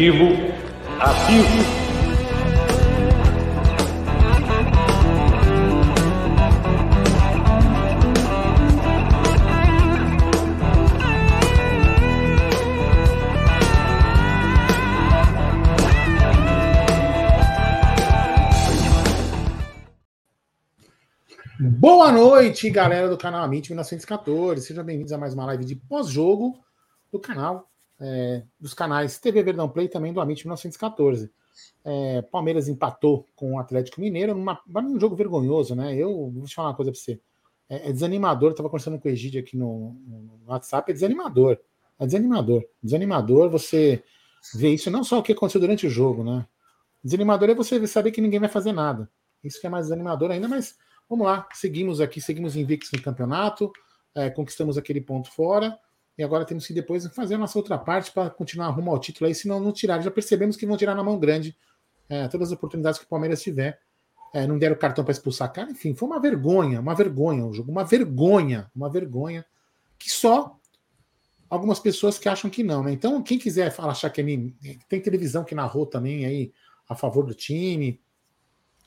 positivo a Silvio. Boa noite, galera do canal Amit 1914. Sejam bem-vindos a mais uma live de pós-jogo do canal, é, dos canais TV Verdão Play também do Amit 1914. É, Palmeiras empatou com o Atlético Mineiro num jogo vergonhoso, né? Eu vou te falar uma coisa para você. É, é, desanimador, eu tava conversando com o Egídio aqui no, no, WhatsApp, é desanimador. É desanimador. Desanimador você ver isso, não só o que aconteceu durante o jogo, né? Desanimador é você saber que ninguém vai fazer nada. Isso que é mais desanimador ainda, mas Vamos lá, seguimos aqui, seguimos invictos no campeonato, é, conquistamos aquele ponto fora, e agora temos que depois fazer a nossa outra parte para continuar rumo ao título aí, senão não tirar. Já percebemos que vão tirar na mão grande é, todas as oportunidades que o Palmeiras tiver. É, não deram cartão para expulsar cara, enfim, foi uma vergonha, uma vergonha o jogo, uma vergonha, uma vergonha que só algumas pessoas que acham que não, né? Então, quem quiser achar que é tem televisão que narrou também aí a favor do time,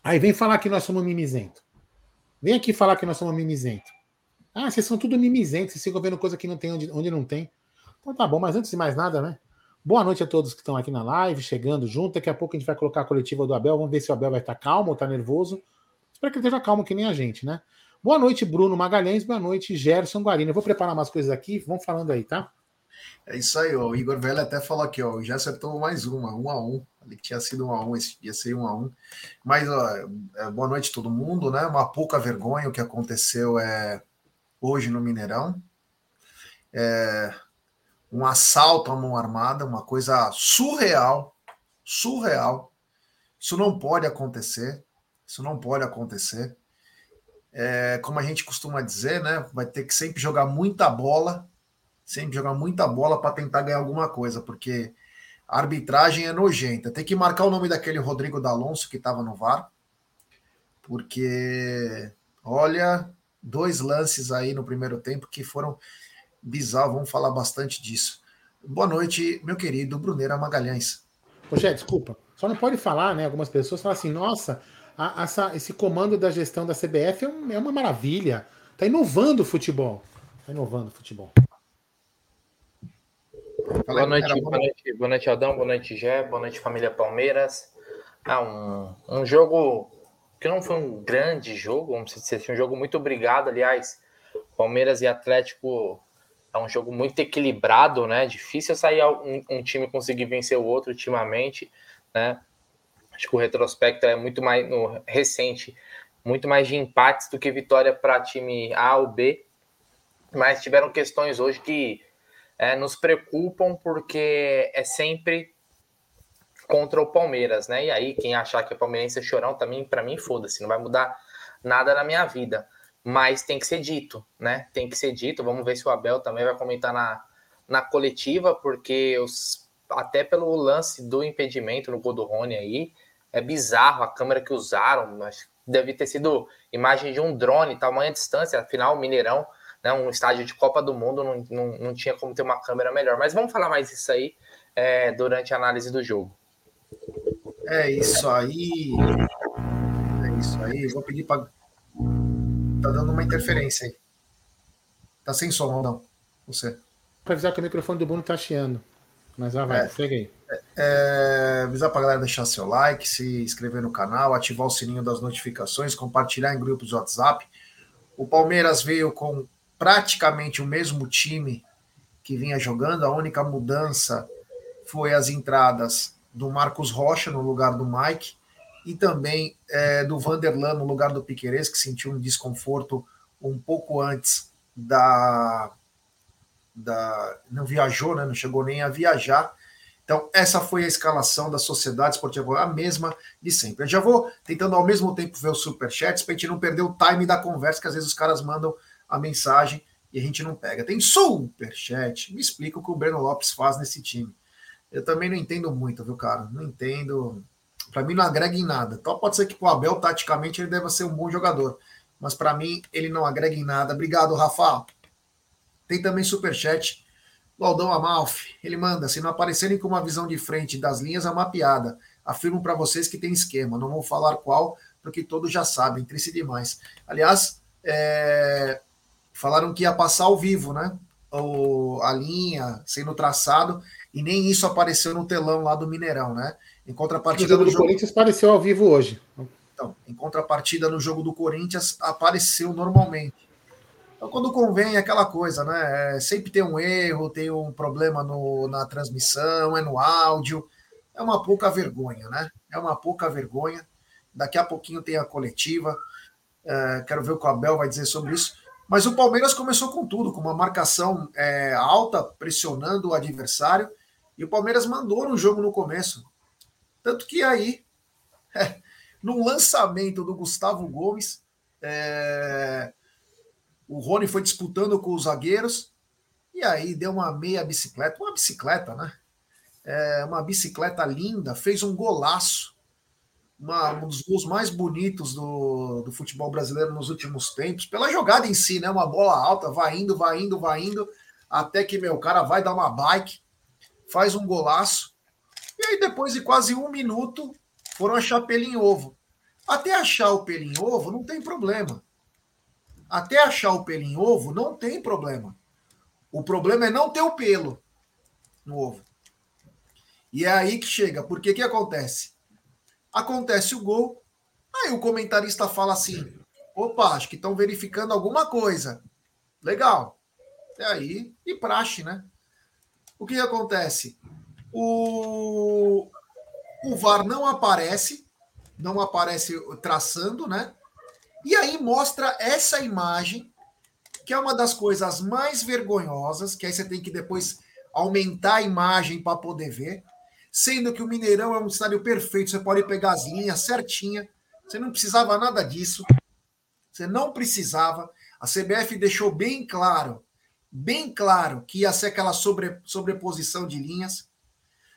aí vem falar que nós somos mimizento. Vem aqui falar que nós somos mimizentos. Ah, vocês são tudo mimizentos, vocês ficam vendo coisa que não tem onde, onde não tem. Então tá bom, mas antes de mais nada, né? Boa noite a todos que estão aqui na live, chegando junto. Daqui a pouco a gente vai colocar a coletiva do Abel. Vamos ver se o Abel vai estar calmo ou está nervoso. Espero que ele esteja calmo que nem a gente, né? Boa noite, Bruno Magalhães. Boa noite, Gerson Guarino. Eu vou preparar umas coisas aqui. Vamos falando aí, tá? É isso aí, ó. o Igor Velho até falou aqui, ó, já acertou mais uma, um a um, ali que tinha sido um a um, esse dia seria um a um. Mas, ó, é, boa noite todo mundo, né? Uma pouca vergonha o que aconteceu é hoje no Mineirão. É, um assalto à mão armada, uma coisa surreal, surreal. Isso não pode acontecer, isso não pode acontecer. É, como a gente costuma dizer, né? Vai ter que sempre jogar muita bola sempre jogar muita bola para tentar ganhar alguma coisa, porque a arbitragem é nojenta. Tem que marcar o nome daquele Rodrigo D'Alonso que estava no VAR, porque olha, dois lances aí no primeiro tempo que foram bizarros, vamos falar bastante disso. Boa noite, meu querido Bruneira Magalhães. Poxa, desculpa, só não pode falar, né? Algumas pessoas falam assim, nossa, a, essa, esse comando da gestão da CBF é, um, é uma maravilha, tá inovando o futebol. Tá inovando o futebol. Boa noite, boa noite, boa noite, Adão, boa noite, Gé, boa noite, família Palmeiras. Ah, um, um jogo que não foi um grande jogo, vamos dizer assim, um jogo muito obrigado, aliás. Palmeiras e Atlético é um jogo muito equilibrado, né? Difícil sair um, um time conseguir vencer o outro ultimamente, né? Acho que o retrospecto é muito mais no recente, muito mais de empates do que vitória para time A ou B. Mas tiveram questões hoje que é, nos preocupam porque é sempre contra o Palmeiras, né? E aí, quem achar que o palmeirense é chorão também, para mim, foda-se, não vai mudar nada na minha vida. Mas tem que ser dito, né? Tem que ser dito. Vamos ver se o Abel também vai comentar na, na coletiva, porque os, até pelo lance do impedimento no gol do Rony aí, é bizarro a câmera que usaram. Mas deve ter sido imagem de um drone, tamanha distância, afinal, Mineirão né, um estádio de Copa do Mundo, não, não, não tinha como ter uma câmera melhor. Mas vamos falar mais isso aí é, durante a análise do jogo. É isso aí. É isso aí. Vou pedir para. Tá dando uma interferência aí. Tá sem som, não? Você. Para avisar que o microfone do Bruno tá chiando. Mas já vai, é, segue aí. É, é, avisar para galera deixar seu like, se inscrever no canal, ativar o sininho das notificações, compartilhar em grupos de WhatsApp. O Palmeiras veio com praticamente o mesmo time que vinha jogando, a única mudança foi as entradas do Marcos Rocha no lugar do Mike e também é, do Vanderlan no lugar do Piqueires, que sentiu um desconforto um pouco antes da, da. Não viajou, né? não chegou nem a viajar. Então, essa foi a escalação da Sociedade Esportiva, a mesma de sempre. Eu já vou tentando ao mesmo tempo ver os superchats para a gente não perder o time da conversa, que às vezes os caras mandam a mensagem e a gente não pega. Tem superchat. Me explica o que o Breno Lopes faz nesse time. Eu também não entendo muito, viu, cara? Não entendo. Para mim não agrega em nada. Então pode ser que o Abel, taticamente, ele deva ser um bom jogador. Mas para mim, ele não agrega em nada. Obrigado, Rafa. Tem também superchat O Aldão Amalfi, ele manda: se não aparecerem com uma visão de frente das linhas, é uma piada. Afirmo para vocês que tem esquema. Não vou falar qual, porque todos já sabem. Triste demais. Aliás, é, falaram que ia passar ao vivo, né? O, a linha sendo traçado, e nem isso apareceu no telão lá do Mineirão, né? Em contrapartida. O jogo do jogo... Corinthians apareceu ao vivo hoje. Então, em contrapartida no jogo do Corinthians, apareceu normalmente. Então, quando convém, é aquela coisa, né? É, sempre tem um erro, tem um problema no, na transmissão, é no áudio. É uma pouca vergonha, né? É uma pouca vergonha. Daqui a pouquinho tem a coletiva. É, quero ver o que o Abel vai dizer sobre isso. Mas o Palmeiras começou com tudo, com uma marcação é, alta, pressionando o adversário. E o Palmeiras mandou no jogo no começo. Tanto que aí, é, num lançamento do Gustavo Gomes, é, o Rony foi disputando com os zagueiros. E aí deu uma meia bicicleta, uma bicicleta, né? É, uma bicicleta linda, fez um golaço uma, um dos gols mais bonitos do, do futebol brasileiro nos últimos tempos, pela jogada em si, né? Uma bola alta, vai indo, vai indo, vai indo, até que meu cara vai dar uma bike, faz um golaço, e aí depois de quase um minuto foram achar pelo em ovo. Até achar o pelo em ovo não tem problema. Até achar o pelo em ovo não tem problema. O problema é não ter o pelo no ovo. E é aí que chega, porque que acontece? acontece o gol, aí o comentarista fala assim: opa, acho que estão verificando alguma coisa. Legal. E aí, e praxe, né? O que acontece? O, o VAR não aparece, não aparece traçando, né? E aí mostra essa imagem, que é uma das coisas mais vergonhosas, que aí você tem que depois aumentar a imagem para poder ver sendo que o Mineirão é um estádio perfeito, você pode pegar as linhas certinha, você não precisava nada disso, você não precisava. A CBF deixou bem claro, bem claro que ia ser aquela sobre, sobreposição de linhas.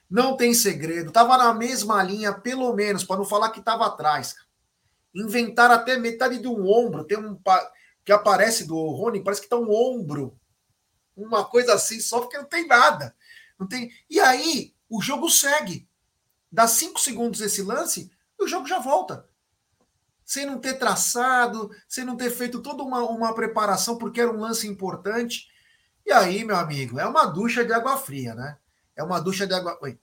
Não tem segredo, estava na mesma linha, pelo menos, para não falar que estava atrás. Inventaram até metade de um ombro, tem um que aparece do Rony, parece que está um ombro, uma coisa assim, só porque não tem nada. Não tem. E aí, o jogo segue. Dá cinco segundos esse lance, o jogo já volta. Sem não ter traçado, sem não ter feito toda uma, uma preparação, porque era um lance importante. E aí, meu amigo, é uma ducha de água fria, né? É uma ducha de água. Oi.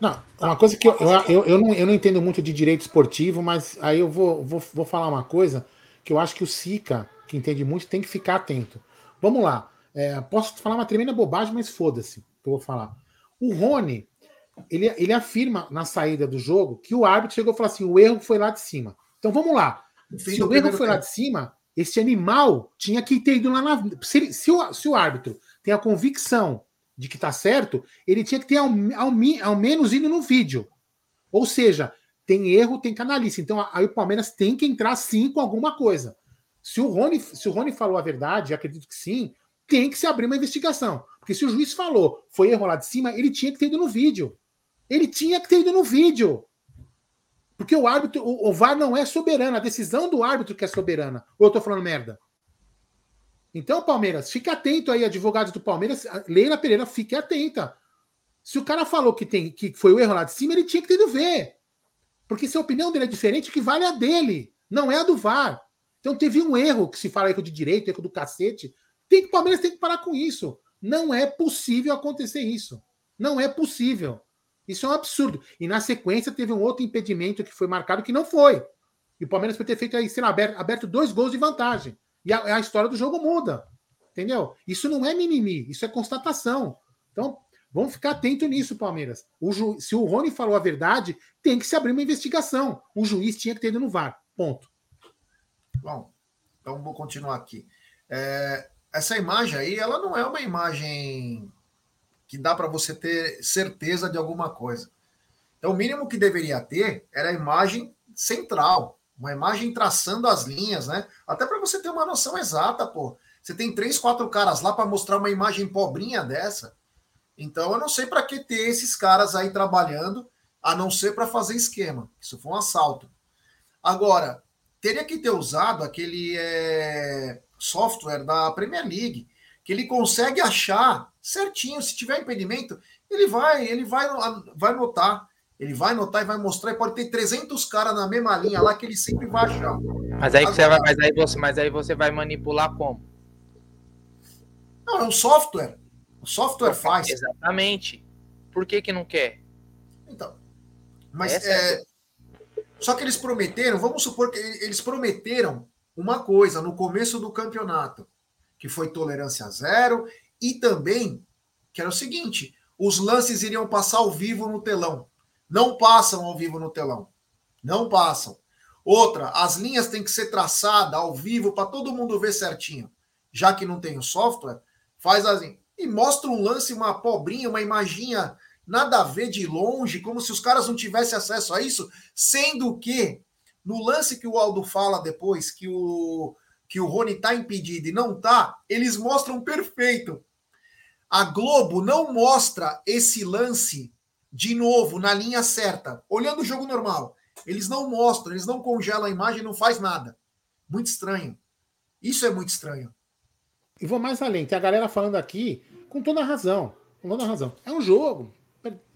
Não, é uma coisa que eu, eu, eu, não, eu não entendo muito de direito esportivo, mas aí eu vou, vou, vou falar uma coisa que eu acho que o Sica, que entende muito, tem que ficar atento. Vamos lá. É, posso falar uma tremenda bobagem, mas foda-se que eu vou falar. O Rony, ele, ele afirma na saída do jogo que o árbitro chegou e falou assim: o erro foi lá de cima. Então vamos lá. Se o erro foi lá de cima, esse animal tinha que ter ido lá na. Se, se, o, se o árbitro tem a convicção de que está certo, ele tinha que ter ao, ao, ao, menos ido no vídeo. Ou seja, tem erro, tem canalice. Então aí o Palmeiras tem que entrar sim com alguma coisa. Se o Rony, se o Rony falou a verdade, acredito que sim, tem que se abrir uma investigação. Porque se o juiz falou, foi erro lá de cima, ele tinha que ter ido no vídeo. Ele tinha que ter ido no vídeo. Porque o árbitro, o, o VAR não é soberano, a decisão do árbitro que é soberana. Ou eu tô falando merda? Então, Palmeiras, fique atento aí, advogados do Palmeiras. Leila Pereira, fique atenta. Se o cara falou que, tem, que foi o erro lá de cima, ele tinha que ter ido ver. Porque se a opinião dele é diferente, que vale a dele, não é a do VAR. Então teve um erro, que se fala erro de direito, erro do cacete. Tem que, o Palmeiras tem que parar com isso. Não é possível acontecer isso. Não é possível. Isso é um absurdo. E na sequência teve um outro impedimento que foi marcado que não foi. E o Palmeiras poderia ter feito aí, lá, aberto, aberto dois gols de vantagem. E a, a, história do jogo muda. Entendeu? Isso não é mimimi, isso é constatação. Então, vamos ficar atento nisso, Palmeiras. O ju... Se o Rony falou a verdade, tem que se abrir uma investigação. O juiz tinha que ter ido no VAR. Ponto. Bom, então vou continuar aqui. É, essa imagem aí, ela não é uma imagem que dá para você ter certeza de alguma coisa. Então, o mínimo que deveria ter era a imagem central, uma imagem traçando as linhas, né? Até para você ter uma noção exata, pô. Você tem três, quatro caras lá para mostrar uma imagem pobrinha dessa. Então, eu não sei para que ter esses caras aí trabalhando, a não ser para fazer esquema. Isso foi um assalto. Agora, teria que ter usado aquele é, software da Premier League que ele consegue achar certinho. Se tiver impedimento, ele vai, ele vai, vai notar. Ele vai notar e vai mostrar, e pode ter 300 caras na mesma linha lá que ele sempre vai achar. Mas aí, Agora, você vai, mas aí, você, mas aí você vai manipular como? Não, é um software. O software faz. Exatamente. Por que, que não quer? Então. Mas é, é... Só que eles prometeram, vamos supor que eles prometeram uma coisa no começo do campeonato, que foi tolerância zero, e também que era o seguinte: os lances iriam passar ao vivo no telão. Não passam ao vivo no telão. Não passam. Outra, as linhas têm que ser traçadas ao vivo para todo mundo ver certinho. Já que não tem o software, faz assim. E mostra um lance, uma pobrinha, uma imaginha nada a ver de longe, como se os caras não tivessem acesso a isso, sendo que no lance que o Aldo fala depois, que o que o Rony está impedido e não tá, eles mostram perfeito. A Globo não mostra esse lance de novo na linha certa, olhando o jogo normal. Eles não mostram, eles não congelam a imagem, não faz nada. Muito estranho. Isso é muito estranho. E vou mais além, tem a galera falando aqui com toda a razão. Com toda a razão. É um jogo.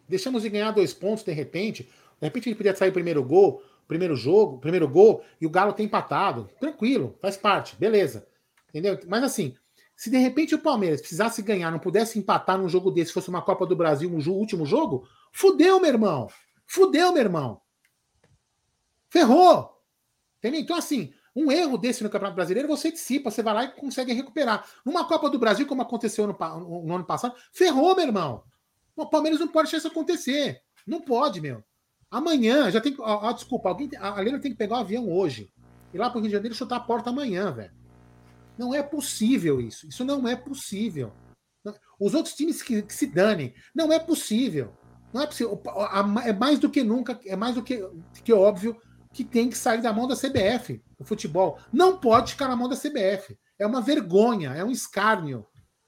Deixamos de ganhar dois pontos de repente. De repente ele podia sair o primeiro gol, primeiro jogo, primeiro gol, e o Galo tem empatado. Tranquilo, faz parte, beleza. Entendeu? Mas assim, se de repente o Palmeiras precisasse ganhar, não pudesse empatar num jogo desse, fosse uma Copa do Brasil, um último jogo, fudeu, meu irmão. Fudeu, meu irmão. Ferrou. Entendeu? Então, assim, um erro desse no Campeonato Brasileiro, você dissipa, você vai lá e consegue recuperar. Numa Copa do Brasil, como aconteceu no, no ano passado, ferrou, meu irmão. O Palmeiras não pode deixar isso acontecer. Não pode, meu. Amanhã já tem que. Ó, ó, desculpa, alguém, a Helena tem que pegar o um avião hoje. Ir lá para o Rio de Janeiro e chutar a porta amanhã, velho. Não é possível isso. Isso não é possível. Os outros times que, que se danem. Não é possível. Não é possível. É mais do que nunca, é mais do que, que óbvio que tem que sair da mão da CBF, o futebol. Não pode ficar na mão da CBF. É uma vergonha, é um escárnio.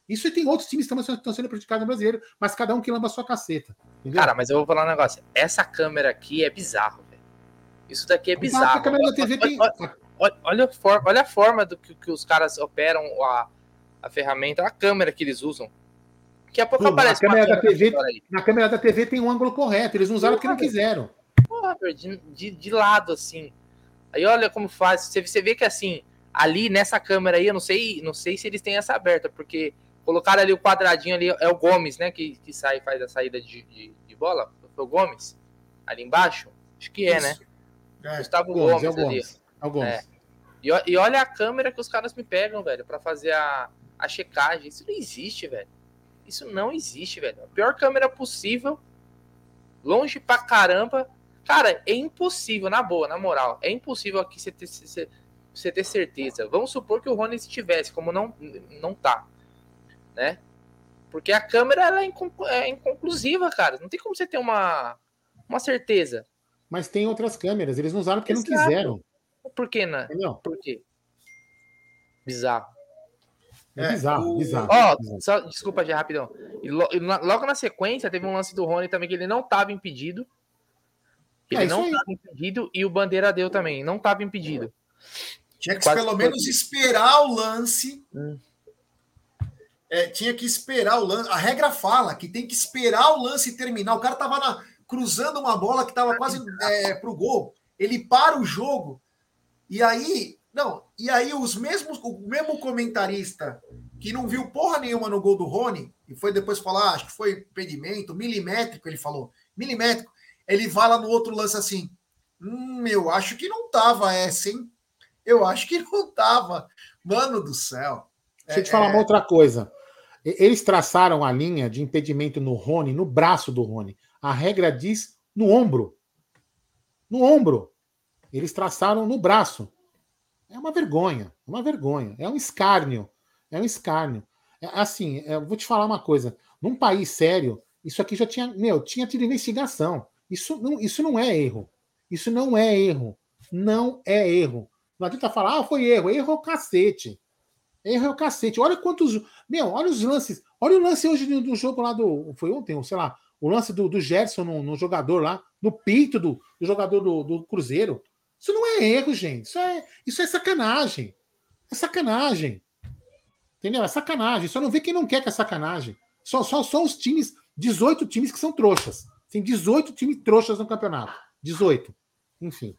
Isso e tem outros times que estão sendo prejudicados no brasileiro, mas cada um que lamba a sua caceta. Entendeu? Cara, mas eu vou falar um negócio. Essa câmera aqui é bizarro, velho. Isso daqui é bizarro. A câmera da TV tem. Olha, olha, a forma, olha a forma do que, que os caras operam a, a ferramenta, a câmera que eles usam. Daqui a pouco Pô, aparece. câmera da TV, na câmera da TV tem um ângulo correto, eles não usaram porque não quiseram. Porra, de, de, de lado, assim. Aí olha como faz. Você, você vê que assim, ali nessa câmera aí, eu não sei, não sei se eles têm essa aberta, porque Colocaram ali o quadradinho ali, é o Gomes, né? Que, que sai, faz a saída de, de, de bola. Foi o Gomes? Ali embaixo? Acho que é, né? É. Gustavo Gomes, Gomes, é o Gomes. ali. É o Gomes. É. E, e, olha a câmera que os caras me pegam, velho, para fazer a, a checagem. Isso não existe, velho. Isso não existe, velho. A pior câmera possível, longe pra caramba. Cara, é impossível, na boa, na moral. É impossível aqui você ter, você ter certeza. Vamos supor que o Rony estivesse, como não, não tá né? Porque a câmera ela é, inconclu é inconclusiva, cara. Não tem como você ter uma, uma certeza. Mas tem outras câmeras, eles não usaram porque Exato. não quiseram. Por que, né? Entendeu? Por quê? Bizarro. É, bizarro, o... bizarro. Ó, oh, só, desculpa, já rapidão. E lo, logo na sequência, teve um lance do Rony também que ele não estava impedido. Ele é, não estava impedido e o Bandeira deu também. Não estava impedido. Tinha que Quase pelo menos esperar o lance. Hum é, tinha que esperar o lance. A regra fala que tem que esperar o lance terminar. O cara tava na, cruzando uma bola que estava quase é, pro gol. Ele para o jogo. E aí, não, e aí os mesmos, o mesmo comentarista que não viu porra nenhuma no gol do Rony, e foi depois falar, ah, acho que foi impedimento, milimétrico, ele falou, milimétrico. Ele vai lá no outro lance assim, hum, eu acho que não tava essa, hein? Eu acho que não tava. Mano do céu. Deixa eu te falar é, uma outra coisa. Eles traçaram a linha de impedimento no Rony, no braço do Rony. A regra diz no ombro. No ombro. Eles traçaram no braço. É uma vergonha, é uma vergonha, é um escárnio, é um escárnio. É, assim, é, eu vou te falar uma coisa. Num país sério, isso aqui já tinha, meu, tinha tido investigação. Isso não, isso não é erro. Isso não é erro. Não é erro. Não adianta falar, ah, foi erro. Erro é o cacete. Erro é o cacete. Olha quantos. Meu, olha os lances. Olha o lance hoje do, jogo lá do. Foi ontem, sei lá. O lance do, do Gerson no, no, jogador lá, no peito do, do jogador do, do, Cruzeiro. Isso não é erro, gente. Isso é, isso é sacanagem. É sacanagem. Entendeu? É sacanagem. Só não vê quem não quer que é sacanagem. Só, só, só os times, 18 times que são trouxas. Tem 18 times trouxas no campeonato. 18. Enfim.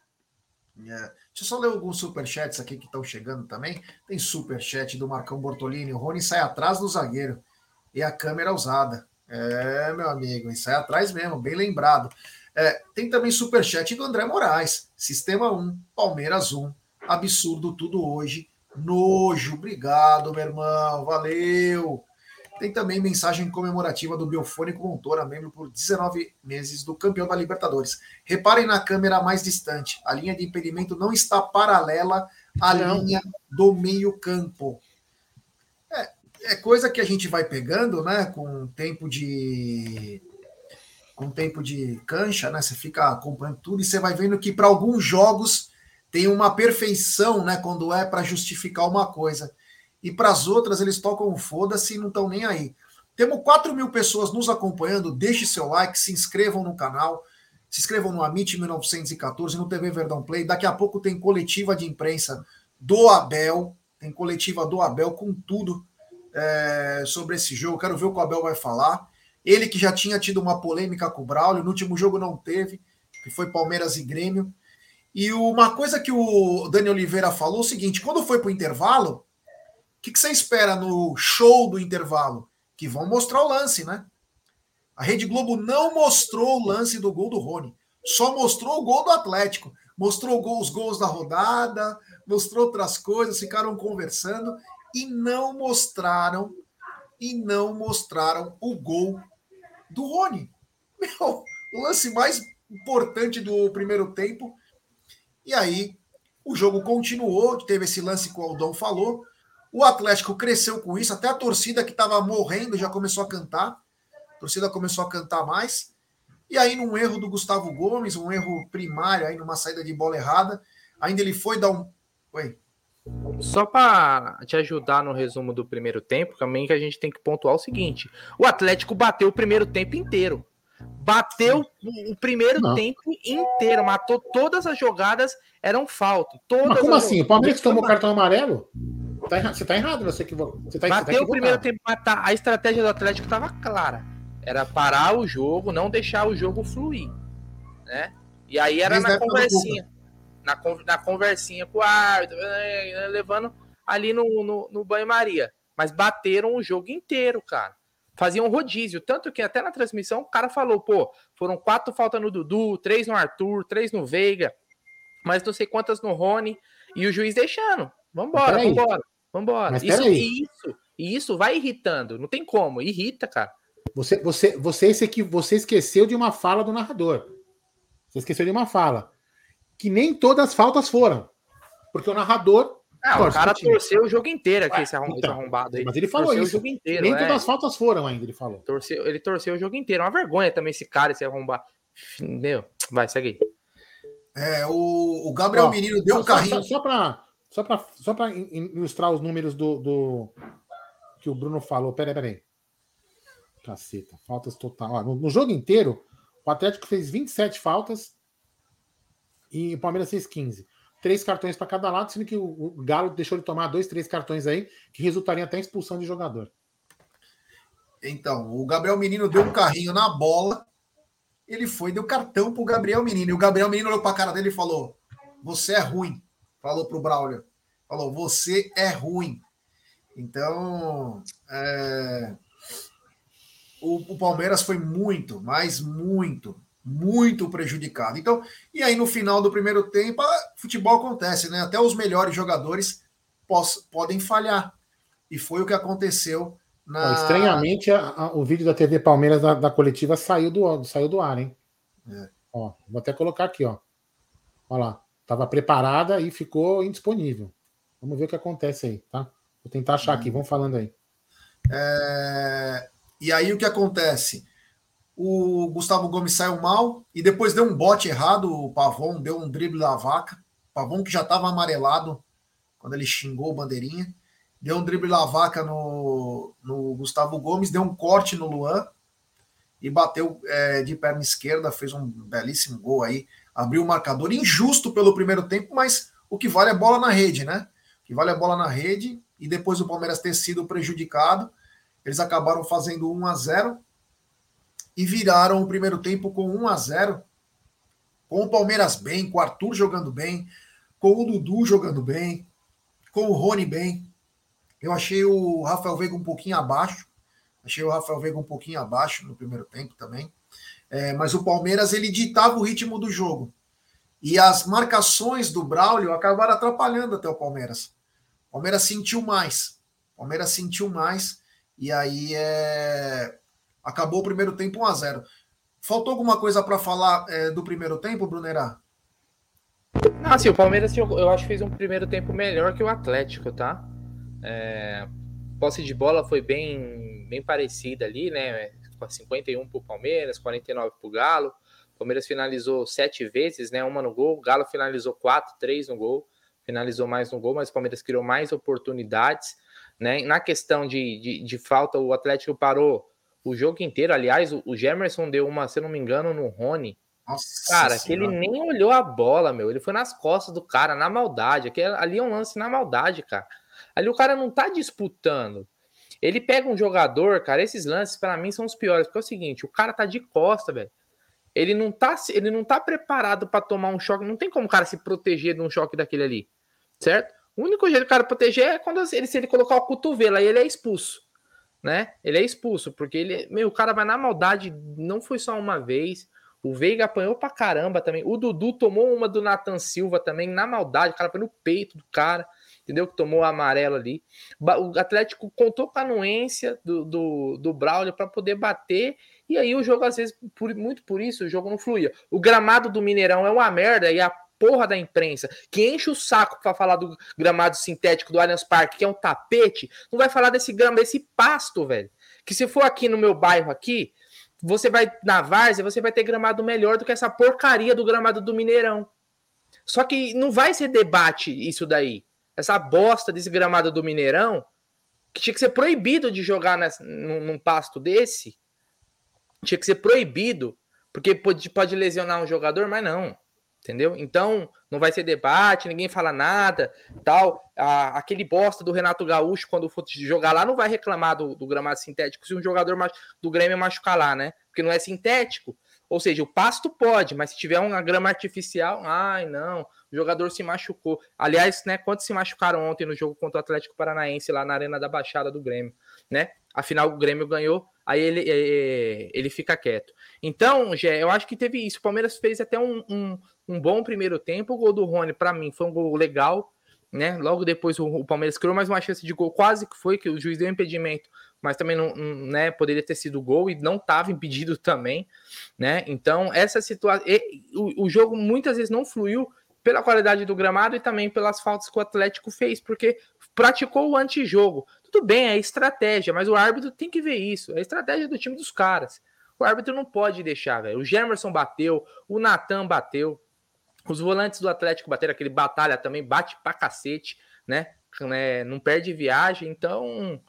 É. Deixa eu só ler alguns superchats aqui que estão chegando também. Tem superchat do Marcão Bortolini. O Rony sai atrás do zagueiro. E a câmera usada. É, meu amigo, sai atrás mesmo, bem lembrado. É, tem também superchat do André Moraes. Sistema 1, Palmeiras 1. Absurdo tudo hoje. Nojo, obrigado, meu irmão. Valeu. Tem também mensagem comemorativa do Biofônico Montora, membro por 19 meses do campeão da Libertadores. Reparem na câmera mais distante. A linha de impedimento não está paralela à não. linha do meio-campo. É, é, coisa que a gente vai pegando, né? Com tempo de. Com tempo de cancha, né? Você fica acompanhando tudo e você vai vendo que para alguns jogos tem uma perfeição, né? Quando é para justificar uma coisa e para as outras eles tocam foda-se e não estão nem aí. Temos 4 mil pessoas nos acompanhando. Deixe seu like, se inscrevam no canal, se inscrevam no Amit 1914, no TV Verdão Play. Daqui a pouco tem coletiva de imprensa do Abel, tem coletiva do Abel com tudo é, sobre esse jogo. Quero ver o que o Abel vai falar. Ele que já tinha tido uma polêmica com o Braulio, no último jogo não teve, que foi Palmeiras e Grêmio. E uma coisa que o Dani Oliveira falou é o seguinte: quando foi para o intervalo, que, que você espera no show do intervalo? Que vão mostrar o lance, né? A Rede Globo não mostrou o lance do gol do Rony, só mostrou o gol do Atlético. Mostrou os gols da rodada, mostrou outras coisas, ficaram conversando e não mostraram e não mostraram o gol do Rony. Meu, o lance mais importante do primeiro tempo. E aí o jogo continuou, teve esse lance que o Aldão falou, o Atlético cresceu com isso, até a torcida que estava morrendo já começou a cantar. A torcida começou a cantar mais. E aí, num erro do Gustavo Gomes, um erro primário, aí numa saída de bola errada, ainda ele foi dar um. Oi. Só para te ajudar no resumo do primeiro tempo, também que a gente tem que pontuar o seguinte: o Atlético bateu o primeiro tempo inteiro. Bateu Sim. o primeiro Não. tempo inteiro, matou todas as jogadas, eram falta. Todas Mas como assim? O Palmeiras tomou cartão amarelo? Tá você tá errado, você, equivocou. você tá, Bateu tá o primeiro tempo, matar. A estratégia do Atlético estava clara. Era parar o jogo, não deixar o jogo fluir. Né? E aí era na conversinha. Na, na conversinha com o árbitro, né, levando ali no, no, no banho-maria. Mas bateram o jogo inteiro, cara. Faziam um rodízio. Tanto que até na transmissão o cara falou, pô, foram quatro faltas no Dudu, três no Arthur, três no Veiga, mas não sei quantas no Rony. E o juiz deixando. Vambora, vambora. Vambora. Mas isso, isso, isso vai irritando. Não tem como. Irrita, cara. Você, você, você, esse aqui, você esqueceu de uma fala do narrador. Você esqueceu de uma fala. Que nem todas as faltas foram. Porque o narrador. Ah, o cara torceu o jogo inteiro aqui, esse, então, arrombado aí. Mas ele falou torceu isso. O jogo inteiro, nem é. todas as faltas foram ainda, ele falou. Torceu, ele torceu o jogo inteiro. É uma vergonha também esse cara, esse arrombado. Meu, vai, segue aí. É, o, o Gabriel Ó, Menino deu só, um carrinho. Só, só para só para só ilustrar os números do, do, que o Bruno falou. Peraí, peraí. Caceta, faltas total. Ó, no, no, jogo inteiro, o Atlético fez 27 faltas e o Palmeiras fez 15. Três cartões para cada lado, sendo que o, o, Galo deixou de tomar dois, três cartões aí, que resultaria até em expulsão de jogador. Então, o Gabriel Menino deu um carrinho na bola, ele foi, deu cartão pro Gabriel Menino. E o Gabriel Menino olhou para a cara dele e falou: Você é ruim falou para o Braulio, falou, você é ruim. Então, é, o, o, Palmeiras foi muito, mas muito, muito prejudicado. Então, e aí no final do primeiro tempo, futebol acontece, né? Até os melhores jogadores pos, podem falhar. E foi o que aconteceu na. estranhamente, a, a, o vídeo da TV Palmeiras da, da, coletiva saiu do, saiu do ar, hein? É. Ó, vou até colocar aqui, ó. Olha lá. Estava preparada e ficou indisponível. Vamos ver o que acontece aí, tá? Vou tentar achar aqui, vamos falando aí. É... E aí o que acontece? O Gustavo Gomes saiu mal e depois deu um bote errado. O Pavon deu um drible da vaca. O Pavon que já estava amarelado quando ele xingou o bandeirinha. Deu um drible da vaca no, no Gustavo Gomes, deu um corte no Luan e bateu é, de perna esquerda, fez um belíssimo gol aí abriu o marcador. Injusto pelo primeiro tempo, mas o que vale é bola na rede, né? O que vale é bola na rede. e depois o Palmeiras ter sido prejudicado, eles acabaram fazendo 1 a 0 e viraram o primeiro tempo com 1 a 0 com o Palmeiras bem, com o Arthur jogando bem, com o Dudu jogando bem, com o Rony bem. Eu achei o Rafael Veiga um pouquinho abaixo. Achei o Rafael Veiga um pouquinho abaixo no primeiro tempo também. É, mas o Palmeiras ele ditava o ritmo do jogo. E as marcações do Braulio acabaram atrapalhando até o Palmeiras. O Palmeiras sentiu mais. O Palmeiras sentiu mais. E aí é... acabou o primeiro tempo 1 a 0 Faltou alguma coisa para falar é, do primeiro tempo, Brunerá? Não, assim, o Palmeiras eu acho que fez um primeiro tempo melhor que o Atlético, tá? É, posse de bola foi bem, bem parecida ali, né? 51 para o Palmeiras, 49 para o Galo. O Palmeiras finalizou sete vezes, né? Uma no gol. O Galo finalizou quatro, três no gol. Finalizou mais no gol, mas o Palmeiras criou mais oportunidades. Né? Na questão de, de, de falta, o Atlético parou o jogo inteiro. Aliás, o, o Gemerson deu uma, se não me engano, no Rony. Nossa cara, que ele nem olhou a bola, meu. Ele foi nas costas do cara, na maldade. Aquele, ali é um lance na maldade, cara. Ali o cara não tá disputando. Ele pega um jogador, cara, esses lances para mim são os piores, porque é o seguinte, o cara tá de costa, velho. Ele não tá, ele não tá preparado para tomar um choque, não tem como o cara se proteger de um choque daquele ali, certo? O único jeito do cara proteger é quando ele, se ele colocar o cotovelo, aí ele é expulso, né? Ele é expulso, porque ele, meu, o cara vai na maldade, não foi só uma vez. O Veiga apanhou pra caramba também. O Dudu tomou uma do Nathan Silva também, na maldade, o cara foi no peito do cara entendeu? Que tomou amarelo ali. O Atlético contou com a anuência do, do, do Braulio para poder bater, e aí o jogo, às vezes, por, muito por isso, o jogo não fluía. O gramado do Mineirão é uma merda, e a porra da imprensa que enche o saco para falar do gramado sintético do Allianz Parque, que é um tapete, não vai falar desse grama, desse pasto, velho. Que se for aqui no meu bairro aqui, você vai na Várzea, você vai ter gramado melhor do que essa porcaria do gramado do Mineirão. Só que não vai ser debate isso daí essa bosta desse gramado do Mineirão, que tinha que ser proibido de jogar nessa, num, num pasto desse, tinha que ser proibido, porque pode, pode lesionar um jogador, mas não, entendeu? Então, não vai ser debate, ninguém fala nada, tal. A, aquele bosta do Renato Gaúcho, quando for jogar lá, não vai reclamar do, do gramado sintético se um jogador do Grêmio machucar lá, né? Porque não é sintético. Ou seja, o pasto pode, mas se tiver uma grama artificial, ai não, o jogador se machucou. Aliás, né, quantos se machucaram ontem no jogo contra o Atlético Paranaense lá na Arena da Baixada do Grêmio, né? Afinal, o Grêmio ganhou, aí ele, é, é, ele fica quieto. Então, Gé, eu acho que teve isso. O Palmeiras fez até um, um, um bom primeiro tempo. O gol do Rony, para mim, foi um gol legal, né? Logo depois o, o, Palmeiras criou mais uma chance de gol, quase que foi, que o juiz deu impedimento, mas também não, né, poderia ter sido gol e não estava impedido também, né? Então, essa situação, o, o jogo muitas vezes não fluiu pela qualidade do gramado e também pelas faltas que o Atlético fez, porque praticou o antijogo. Tudo bem, é estratégia, mas o árbitro tem que ver isso. É a estratégia do time dos caras. O árbitro não pode deixar, velho. O Gemerson bateu, o Natan bateu, os volantes do Atlético bateram aquele batalha também, bate pra cacete, né? né? Não perde viagem, então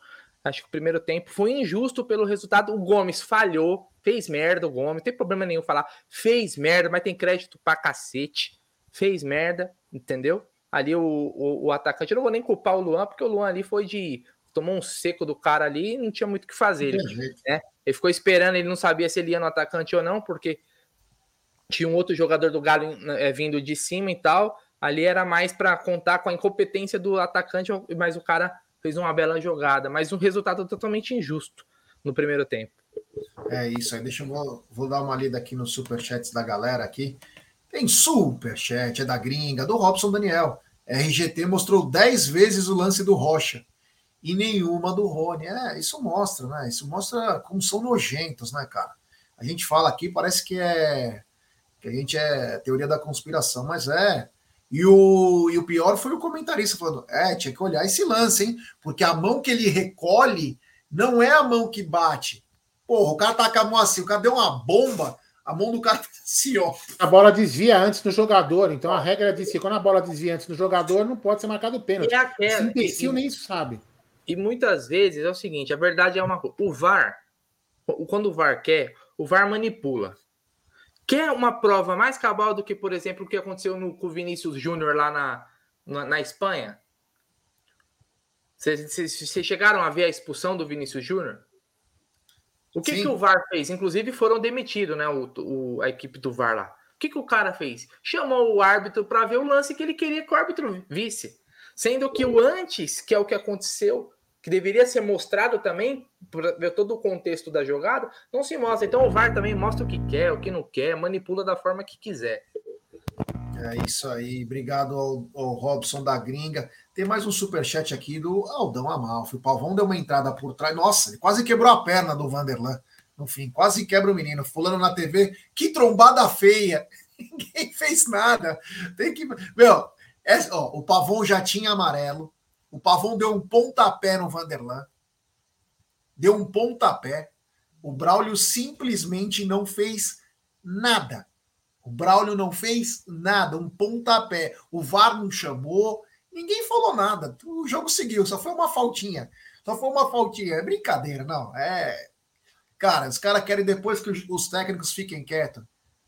acho que o primeiro tempo foi injusto pelo resultado. O Gomes falhou, fez merda o Gomes, não tem problema nenhum falar, fez merda, mas tem crédito pra cacete fez merda, entendeu? Ali o, o, o, atacante, eu não vou nem culpar o Luan, porque o Luan ali foi de. tomou um seco do cara ali e não tinha muito o que fazer. Ele, né? ele ficou esperando, ele não sabia se ele ia no atacante ou não, porque tinha um outro jogador do Galo é, vindo de cima e tal. Ali era mais para contar com a incompetência do atacante, mas o cara fez uma bela jogada. Mas um resultado totalmente injusto no primeiro tempo. É isso aí. Deixa eu vou, vou dar uma lida aqui nos superchats da galera aqui. Tem superchat, é da gringa, do Robson Daniel. RGT mostrou 10 vezes o lance do Rocha e nenhuma do Rony. É, isso mostra, né? Isso mostra como são nojentos, né, cara? A gente fala aqui, parece que é que a gente é teoria da conspiração, mas é. E o, e o pior foi o comentarista falando: é, tinha que olhar esse lance, hein? Porque a mão que ele recolhe não é a mão que bate. Porra, o cara tá com a mão assim, o cara deu uma bomba, a mão do cara assim, ó. A bola desvia antes do jogador, então a regra diz que quando a bola desvia antes do jogador, não pode ser marcado pênalti. É aquela, Esse imbecil e, nem isso sabe. E muitas vezes é o seguinte: a verdade é uma coisa. O VAR, quando o VAR quer, o VAR manipula. Quer uma prova mais cabal do que, por exemplo, o que aconteceu no, com o Vinícius Júnior lá na, na, na Espanha? Vocês chegaram a ver a expulsão do Vinícius Júnior? O que, que o VAR fez? Inclusive foram demitidos, né? O, o, a equipe do VAR lá. O que, que o cara fez? Chamou o árbitro para ver o lance que ele queria que o árbitro visse. Sendo que o antes, que é o que aconteceu, que deveria ser mostrado também, para ver todo o contexto da jogada, não se mostra. Então o VAR também mostra o que quer, o que não quer, manipula da forma que quiser. É isso aí, obrigado ao, ao Robson da Gringa. Tem mais um superchat aqui do Aldão Amalfi. O Pavão deu uma entrada por trás. Nossa, ele quase quebrou a perna do Vanderlan. No fim, quase quebra o menino. Fulano na TV, que trombada feia. Ninguém fez nada. Tem que. Meu, é, ó, o Pavão já tinha amarelo. O Pavão deu um pontapé no Vanderlan. Deu um pontapé. O Braulio simplesmente não fez nada. O Braulio não fez nada, um pontapé. O VAR não chamou, ninguém falou nada. O jogo seguiu, só foi uma faltinha. Só foi uma faltinha. É brincadeira, não. É. Cara, os caras querem depois que os técnicos fiquem quietos.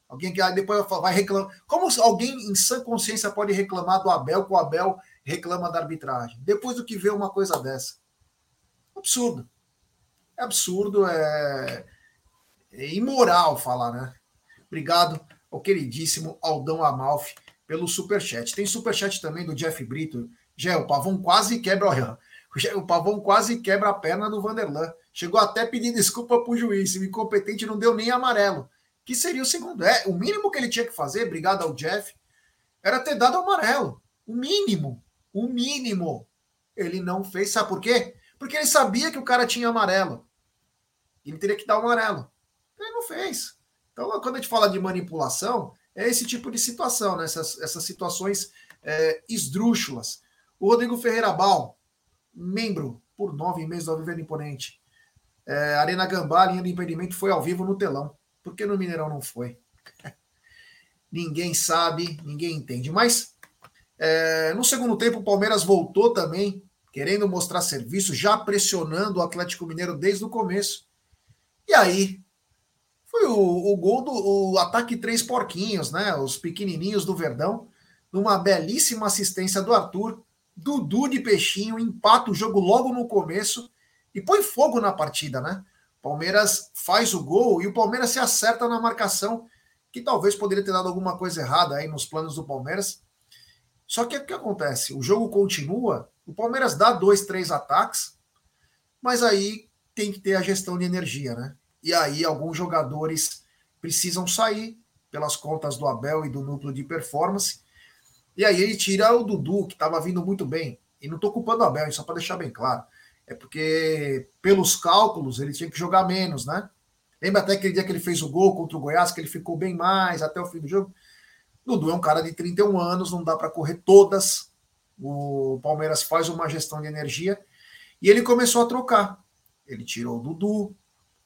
Alguém que depois vai reclamar. Como alguém em sã consciência pode reclamar do Abel que o Abel reclama da arbitragem? Depois do que vê uma coisa dessa. Absurdo. É absurdo, é, é imoral falar, né? Obrigado ao queridíssimo Aldão Amalfi pelo superchat. Tem superchat também do Jeff Brito. Gé, o Pavão quase quebra. O Pavão quase quebra a perna do Vanderlan. Chegou até pedir desculpa para o juiz. O incompetente não deu nem amarelo. Que seria o segundo. É, o mínimo que ele tinha que fazer, obrigado ao Jeff, era ter dado amarelo. O mínimo. O mínimo. Ele não fez. Sabe por quê? Porque ele sabia que o cara tinha amarelo. Ele teria que dar o amarelo. Ele não fez. Então, quando a gente fala de manipulação, é esse tipo de situação, né? essas, essas situações é, esdrúxulas. O Rodrigo Ferreira Bal, membro por nove meses do Viver Imponente. É, Arena Gambá, linha de impedimento, foi ao vivo no telão. Por que no Mineirão não foi? ninguém sabe, ninguém entende. Mas é, no segundo tempo, o Palmeiras voltou também, querendo mostrar serviço, já pressionando o Atlético Mineiro desde o começo. E aí, foi o, o gol do o ataque três porquinhos, né? Os pequenininhos do Verdão, numa belíssima assistência do Arthur. Dudu de peixinho empata o jogo logo no começo e põe fogo na partida, né? Palmeiras faz o gol e o Palmeiras se acerta na marcação, que talvez poderia ter dado alguma coisa errada aí nos planos do Palmeiras. Só que o que acontece? O jogo continua, o Palmeiras dá dois, três ataques, mas aí tem que ter a gestão de energia, né? e aí alguns jogadores precisam sair pelas contas do Abel e do núcleo de performance. E aí ele tira o Dudu, que estava vindo muito bem. E não estou culpando o Abel, só para deixar bem claro. É porque, pelos cálculos, ele tinha que jogar menos, né? Lembra até aquele dia que ele fez o gol contra o Goiás, que ele ficou bem mais até o fim do jogo? Dudu é um cara de 31 anos, não dá para correr todas. O Palmeiras faz uma gestão de energia e ele começou a trocar. Ele tirou o Dudu,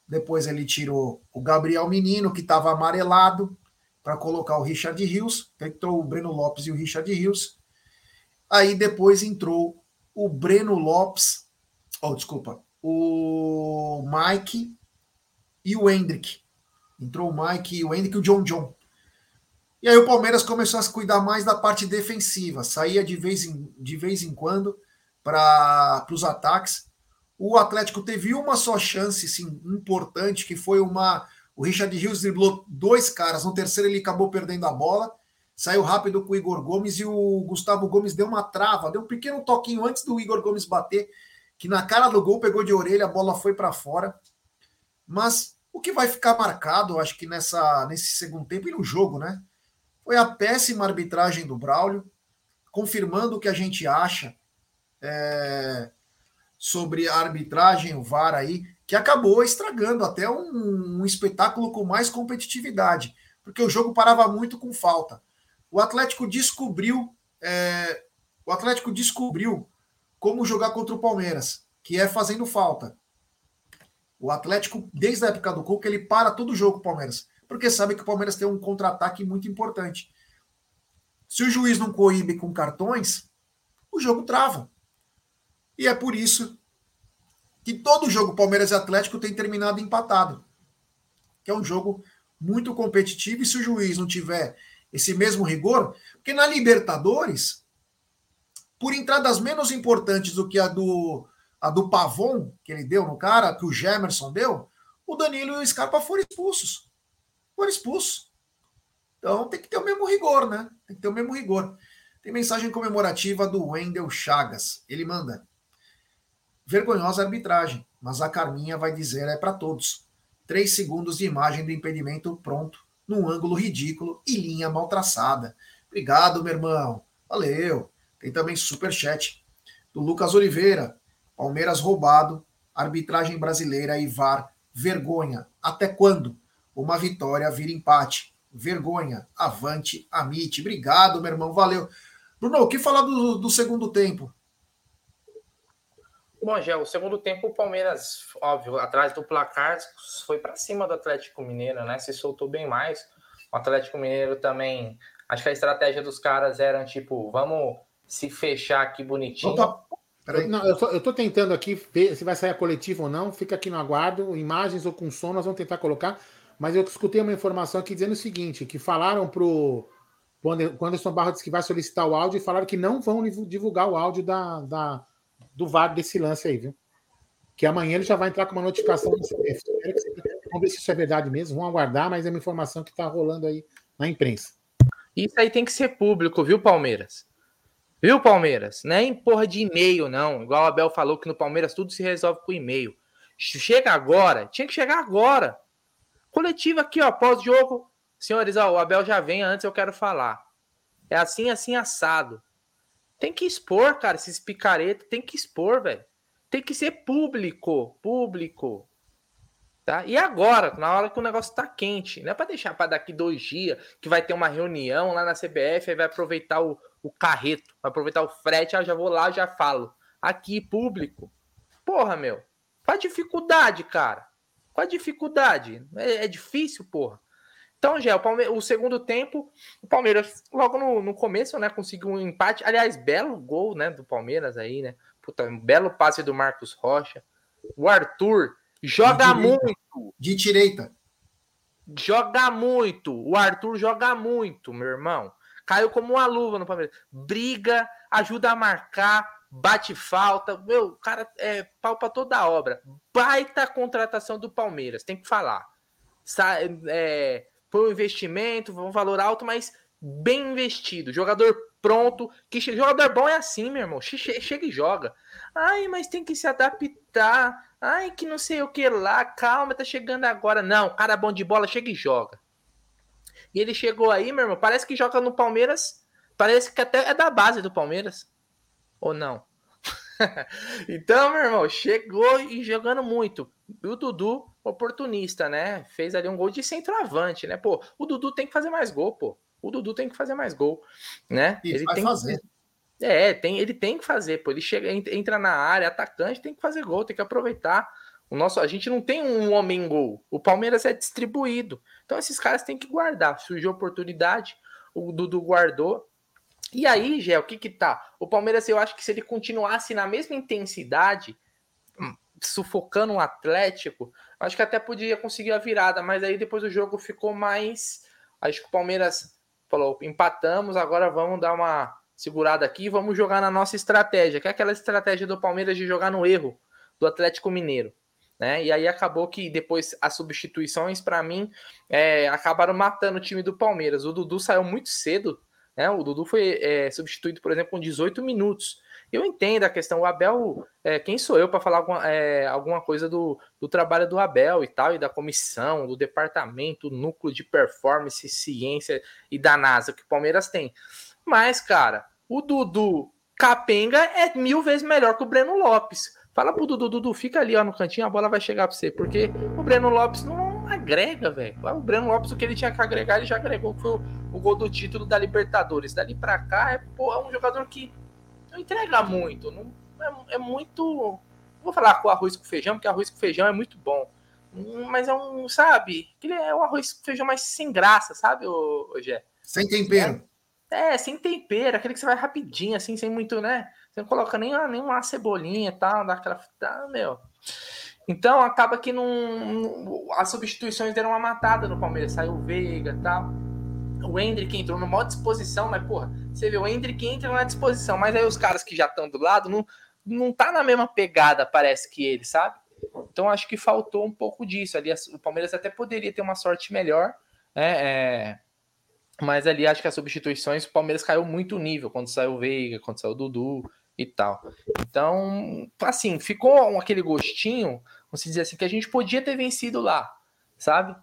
depois ele tirou o Gabriel Menino, que estava amarelado, para colocar o Richard Rios. Entrou o Breno Lopes e o Richard Rios. Aí depois entrou o Breno Lopes, oh, desculpa, o Mike e o Hendrick. Entrou o Mike e o Hendrick e o John John. E aí o Palmeiras começou a se cuidar mais da parte defensiva, saía de vez em, de vez em quando para os ataques o Atlético teve uma só chance sim, importante, que foi uma. O Richard Rios driblou dois caras. No terceiro, ele acabou perdendo a bola. Saiu rápido com o Igor Gomes e o Gustavo Gomes deu uma trava, deu um pequeno toquinho antes do Igor Gomes bater, que na cara do gol pegou de orelha, a bola foi para fora. Mas o que vai ficar marcado, acho que nessa, nesse segundo tempo e no jogo, né? Foi a péssima arbitragem do Braulio, confirmando o que a gente acha. É, sobre a arbitragem, o VAR aí, que acabou estragando até um, um espetáculo com mais competitividade, porque o jogo parava muito com falta. O Atlético descobriu, é, o Atlético descobriu como jogar contra o Palmeiras, que é fazendo falta. O Atlético, desde a época do Cuca, ele para todo jogo o Palmeiras, porque sabe que o Palmeiras tem um contra-ataque muito importante. Se o juiz não coíbe com cartões, o jogo trava. E é por isso que todo jogo Palmeiras e Atlético tem terminado empatado. Que é um jogo muito competitivo e se o juiz não tiver esse mesmo rigor, porque na Libertadores, por entradas menos importantes do que a do, a do Pavon, que ele deu no cara, que o Gemerson deu, o Danilo e o Scarpa foram expulsos. Foram expulsos. Então tem que ter o mesmo rigor, né? Tem que ter o mesmo rigor. Tem mensagem comemorativa do Wendel Chagas. Ele manda: vergonhosa arbitragem, mas a Carminha vai dizer é para todos. Três segundos de imagem do impedimento pronto, num ângulo ridículo e linha mal traçada. Obrigado, meu irmão. Valeu. Tem também super chat do Lucas Oliveira. Palmeiras roubado, arbitragem brasileira e VAR, vergonha. Até quando? Uma vitória vira empate vergonha. Avante, Amit. Obrigado, meu irmão. Valeu. Bruno, o que falar do, do segundo tempo? Bom, Gé, o segundo tempo, o Palmeiras, óbvio, atrás do placar, foi para cima do Atlético Mineiro, né? Se soltou bem mais. O Atlético Mineiro também. Acho que a estratégia dos caras era tipo, vamos se fechar aqui bonitinho. Opa. Não, eu, tô, eu tô tentando aqui ver se vai sair a coletiva ou não. Fica aqui no aguardo. Imagens ou com som, nós vamos tentar colocar. Mas eu escutei uma informação aqui dizendo o seguinte: que falaram pro. Quando Anderson Barra disse que vai solicitar o áudio e falaram que não vão divulgar o áudio da, da, do VAR desse lance aí, viu? Que amanhã ele já vai entrar com uma notificação. Vamos ver se isso é verdade mesmo. Vamos aguardar, mas é uma informação que está rolando aí na imprensa. Isso aí tem que ser público, viu, Palmeiras? Viu, Palmeiras? Não é porra de e-mail, não. Igual o Abel falou que no Palmeiras tudo se resolve com e-mail. Chega agora, tinha que chegar agora. Coletiva aqui, ó, pós-jogo. Senhores, ó, o Abel já vem, antes eu quero falar. É assim, assim, assado. Tem que expor, cara, esses picaretas, tem que expor, velho. Tem que ser público, público. Tá? E agora, na hora que o negócio tá quente, não é para deixar para daqui dois dias, que vai ter uma reunião lá na CBF, aí vai aproveitar o, o carreto, vai aproveitar o frete, aí já vou lá, já falo. Aqui, público. Porra, meu. Faz dificuldade, cara. Qual a dificuldade? É, é difícil, porra. Então, já, o, Palme o segundo tempo, o Palmeiras, logo no, no começo, né, conseguiu um empate. Aliás, belo gol, né, do Palmeiras aí, né? Puta, um belo passe do Marcos Rocha. O Arthur joga de muito. De direita. Joga muito. O Arthur joga muito, meu irmão. Caiu como uma luva no Palmeiras. Briga, ajuda a marcar, bate falta. Meu, cara é pau pra toda a obra. Baita contratação do Palmeiras, tem que falar. É, foi um investimento, um valor alto, mas bem investido. Jogador pronto. Que jogador bom é assim, meu irmão. Chega e joga. Ai, mas tem que se adaptar. Ai, que não sei o que lá. Calma, tá chegando agora. Não, cara bom de bola, chega e joga. E ele chegou aí, meu irmão. Parece que joga no Palmeiras. Parece que até é da base do Palmeiras. Ou não? então, meu irmão, chegou e jogando muito. E o Dudu, oportunista, né? Fez ali um gol de centroavante, né? Pô, o Dudu tem que fazer mais gol, pô. O Dudu tem que fazer mais gol, né? Isso ele vai tem fazer. Que... É, tem, ele tem que fazer, pô. Ele chega, entra na área, atacante, tem que fazer gol, tem que aproveitar. O nosso, a gente não tem um homem gol. O Palmeiras é distribuído. Então esses caras têm que guardar. Surgiu oportunidade, o Dudu guardou e aí, Gé, o que que tá? O Palmeiras, eu acho que se ele continuasse na mesma intensidade, hum, sufocando o Atlético, acho que até podia conseguir a virada, mas aí depois o jogo ficou mais. Acho que o Palmeiras falou: empatamos, agora vamos dar uma segurada aqui, vamos jogar na nossa estratégia, que é aquela estratégia do Palmeiras de jogar no erro do Atlético Mineiro. Né? E aí acabou que depois as substituições, para mim, é, acabaram matando o time do Palmeiras. O Dudu saiu muito cedo né? O Dudu foi é, substituído, por exemplo, com 18 minutos. Eu entendo a questão, o Abel, é, quem sou eu para falar alguma, é, alguma coisa do, do, trabalho do Abel e tal, e da comissão, do departamento, núcleo de performance, ciência e da NASA que o Palmeiras tem. Mas, cara, o Dudu Capenga é mil vezes melhor que o Breno Lopes. Fala pro Dudu, Dudu, fica ali ó, no cantinho, a bola vai chegar para você, porque o Breno Lopes não agrega, velho. O Breno Lopes, o que ele tinha que agregar, ele já agregou, que foi o, o gol do título da Libertadores. Dali pra cá, é, pô, é um jogador que não entrega muito. Não, é, é muito. Vou falar com arroz com feijão, porque arroz com feijão é muito bom. Mas é um, sabe? Ele é um arroz com feijão mais sem graça, sabe, ô Gé? Sem tempero. É, é, sem tempero, aquele que você vai rapidinho, assim, sem muito, né? Você não coloca nem, nem uma cebolinha e tal, dá aquela. Tá, meu. Então acaba que não, as substituições deram uma matada no Palmeiras. Saiu o Veiga e tal. o Hendrick entrou numa maior disposição, mas, porra, você vê, o Hendrick entra na disposição, mas aí os caras que já estão do lado não, não tá na mesma pegada, parece que ele, sabe? Então acho que faltou um pouco disso. Ali o Palmeiras até poderia ter uma sorte melhor, né? É, mas ali acho que as substituições, o Palmeiras caiu muito nível quando saiu o Veiga, quando saiu o Dudu e tal. Então, assim, ficou aquele gostinho, vamos dizer assim, que a gente podia ter vencido lá, sabe?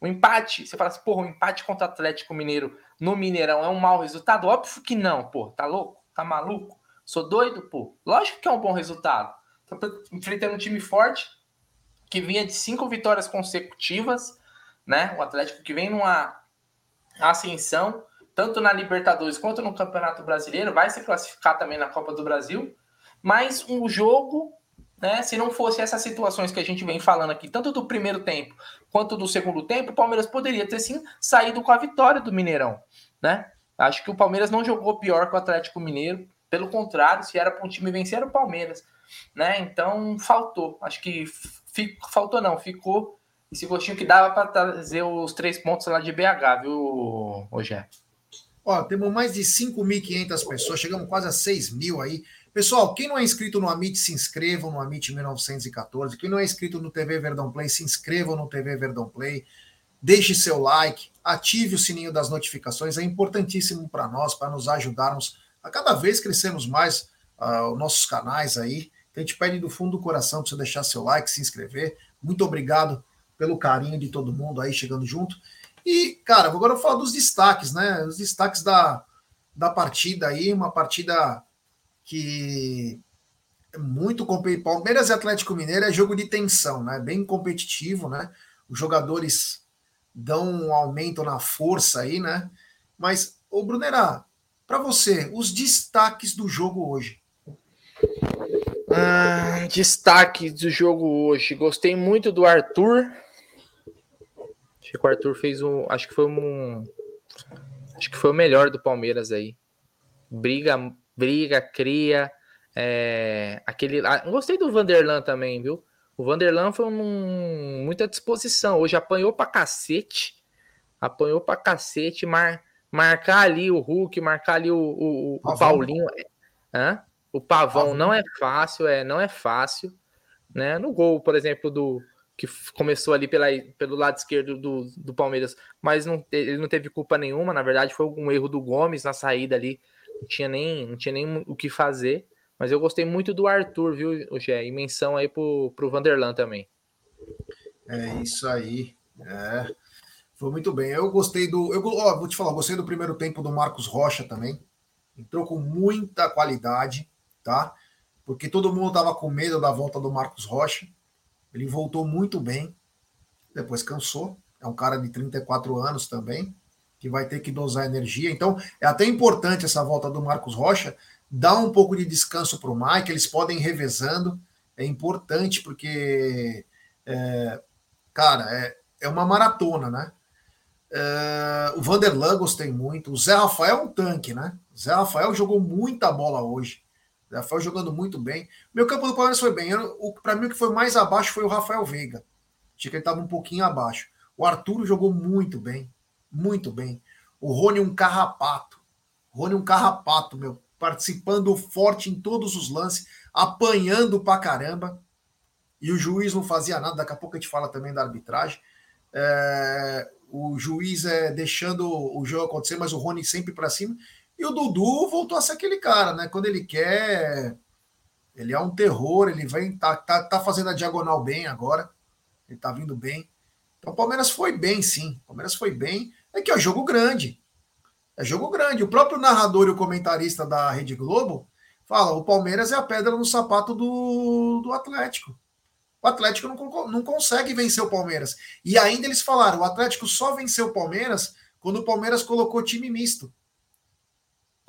O empate, você fala assim, porra, o empate contra o Atlético Mineiro no Mineirão é um mau resultado? Óbvio que não, pô, tá louco? Tá maluco? Sou doido, pô. Lógico que é um bom resultado. Tá enfrentando um time forte que vinha de cinco vitórias consecutivas, né? O Atlético que vem numa ascensão, tanto na Libertadores quanto no Campeonato Brasileiro, vai se classificar também na Copa do Brasil. Mas um jogo né? Se não fosse essas situações que a gente vem falando aqui, tanto do primeiro tempo quanto do segundo tempo, o Palmeiras poderia ter sim saído com a vitória do Mineirão, né? Acho que o Palmeiras não jogou pior que o Atlético Mineiro, pelo contrário, se era para um time vencer era o Palmeiras, né? Então faltou, acho que fico, faltou não, ficou esse gostinho que dava para trazer os três pontos lá de BH, viu, Rogério? Ó, temos mais de 5.500 pessoas, chegamos quase a 6 mil aí. Pessoal, quem não é inscrito no Amit, se inscrevam no Amit 1914. Quem não é inscrito no TV Verdão Play, se inscrevam no TV Verdão Play. Deixe seu like, ative o sininho das notificações. É importantíssimo para nós, para nos ajudarmos a cada vez crescermos mais uh, os nossos canais aí. Então, a gente pede do fundo do coração para você deixar seu like, se inscrever. Muito obrigado pelo carinho de todo mundo aí chegando junto. E, cara, agora eu vou falar dos destaques, né? Os destaques da, da partida aí, uma partida que é muito competitivo. Palmeiras e Atlético Mineiro é jogo de tensão, né? Bem competitivo, né? Os jogadores dão um aumento na força aí, né? Mas, ô Brunerá, para você, os destaques do jogo hoje. Ah, destaque do jogo hoje. Gostei muito do Arthur. Acho que o Arthur fez um. Acho que foi um. Acho que foi o melhor do Palmeiras aí. Briga briga, cria. É, aquele, ah, gostei do Vanderlan também, viu? O Vanderlan foi um, muita disposição. Hoje apanhou pra cacete. Apanhou pra cacete. Mar, marcar ali o Hulk, marcar ali o, o, o Paulinho. Hã? O Pavão, Pavão não é fácil, é, não é fácil. Né? No gol, por exemplo, do que começou ali pela, pelo lado esquerdo do, do Palmeiras, mas não, ele não teve culpa nenhuma, na verdade foi um erro do Gomes na saída ali não tinha nem, não tinha nem o que fazer. Mas eu gostei muito do Arthur, viu, Gé? E menção aí pro, pro Vanderlan também. É isso aí. É. Foi muito bem. Eu gostei do. Eu ó, vou te falar, gostei do primeiro tempo do Marcos Rocha também. Entrou com muita qualidade, tá? Porque todo mundo tava com medo da volta do Marcos Rocha. Ele voltou muito bem. Depois cansou. É um cara de 34 anos também que vai ter que dosar energia. Então, é até importante essa volta do Marcos Rocha, dar um pouco de descanso para o Mike, eles podem ir revezando, é importante porque, é, cara, é, é uma maratona, né? É, o Vanderlan gostei muito, o Zé Rafael é um tanque, né? O Zé Rafael jogou muita bola hoje. O Zé Rafael jogando muito bem. Meu campo do Palmeiras foi bem. Para mim, o que foi mais abaixo foi o Rafael Veiga. Achei que ele estava um pouquinho abaixo. O Arthur jogou muito bem muito bem. O Rony um carrapato. Rony um carrapato, meu. Participando forte em todos os lances, apanhando pra caramba. E o juiz não fazia nada. Daqui a pouco a gente fala também da arbitragem. É, o juiz é deixando o jogo acontecer, mas o Rony sempre para cima. E o Dudu voltou a ser aquele cara, né? Quando ele quer, ele é um terror. Ele vem, tá, tá, tá fazendo a diagonal bem agora. Ele tá vindo bem. Então o Palmeiras foi bem, sim. O Palmeiras foi bem é que é jogo grande. É jogo grande. O próprio narrador e o comentarista da Rede Globo fala: o Palmeiras é a pedra no sapato do, do Atlético. O Atlético não, não consegue vencer o Palmeiras. E ainda eles falaram: o Atlético só venceu o Palmeiras quando o Palmeiras colocou time misto.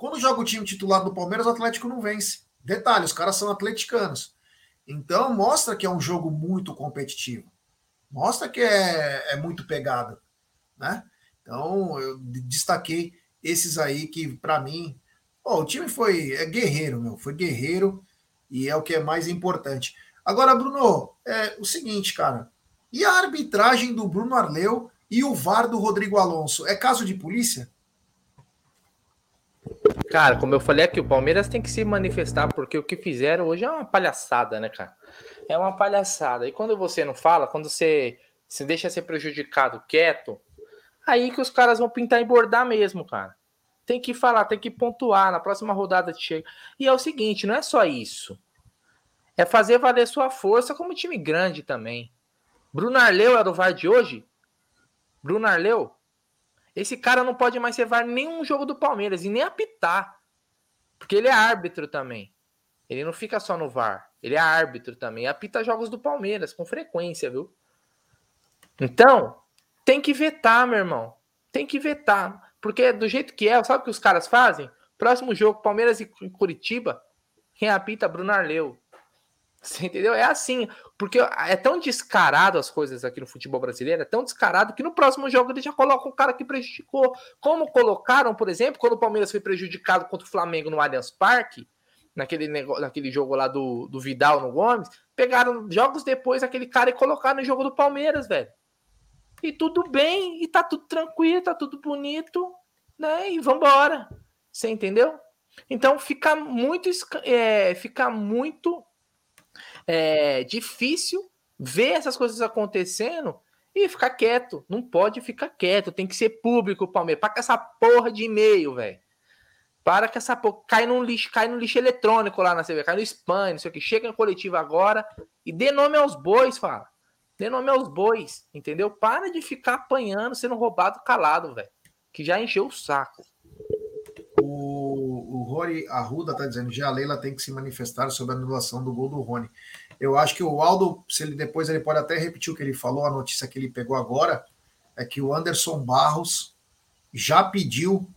Quando joga o time titular do Palmeiras, o Atlético não vence. Detalhe: os caras são atleticanos. Então mostra que é um jogo muito competitivo. Mostra que é, é muito pegada. Né? Então, eu destaquei esses aí que, para mim, o time foi é guerreiro, meu, foi guerreiro e é o que é mais importante. Agora, Bruno, é o seguinte, cara, e a arbitragem do Bruno Arleu E o VAR do Rodrigo Alonso, é caso de polícia? Cara, como eu falei aqui, o Palmeiras tem que se manifestar, porque o que fizeram hoje é uma palhaçada, né, cara? É uma palhaçada. E quando você não fala, quando você se deixa ser prejudicado quieto, aí que os caras vão pintar e bordar mesmo, cara. Tem que falar, tem que pontuar, na próxima rodada chega. E é o seguinte, não é só isso. É fazer valer sua força como time grande também. Bruno Arleu era o VAR de hoje? Bruno Arleu? Esse cara não pode mais ser VAR nenhum jogo do Palmeiras e nem apitar. Porque ele é árbitro também. Ele não fica só no VAR. Ele é árbitro também. Apita jogos do Palmeiras com frequência, viu? Então, tem que vetar, meu irmão. Tem que vetar. Porque do jeito que é, sabe o que os caras fazem? Próximo jogo, Palmeiras e Curitiba, quem apita Bruno Arleu. Você entendeu? É assim. Porque é tão descarado as coisas aqui no futebol brasileiro, é tão descarado que no próximo jogo ele já coloca o cara que prejudicou. Como colocaram, por exemplo, quando o Palmeiras foi prejudicado contra o Flamengo no Allianz Parque, naquele, negócio, naquele jogo lá do, do Vidal no Gomes, pegaram jogos depois aquele cara e colocaram no jogo do Palmeiras, velho. E tudo bem, e tá tudo tranquilo, tá tudo bonito, né? E vambora. Você entendeu? Então fica muito, é, fica muito é, difícil ver essas coisas acontecendo e ficar quieto. Não pode ficar quieto, tem que ser público, Palmeiras. Para com essa porra de e-mail, velho. Para que essa porra cai no lixo, cai no lixo eletrônico lá na CV, cai no spam, não sei o que. Chega em coletivo agora e dê nome aos bois, fala. Dê nome aos bois, entendeu? Para de ficar apanhando, sendo roubado calado, velho. Que já encheu o saco. O, Rory Arruda tá dizendo já a Leila tem que se manifestar sobre a anulação do gol do Rony. Eu acho que o Aldo, se ele depois ele pode até repetir o que ele falou, a notícia que ele pegou agora, é que o Anderson Barros já pediu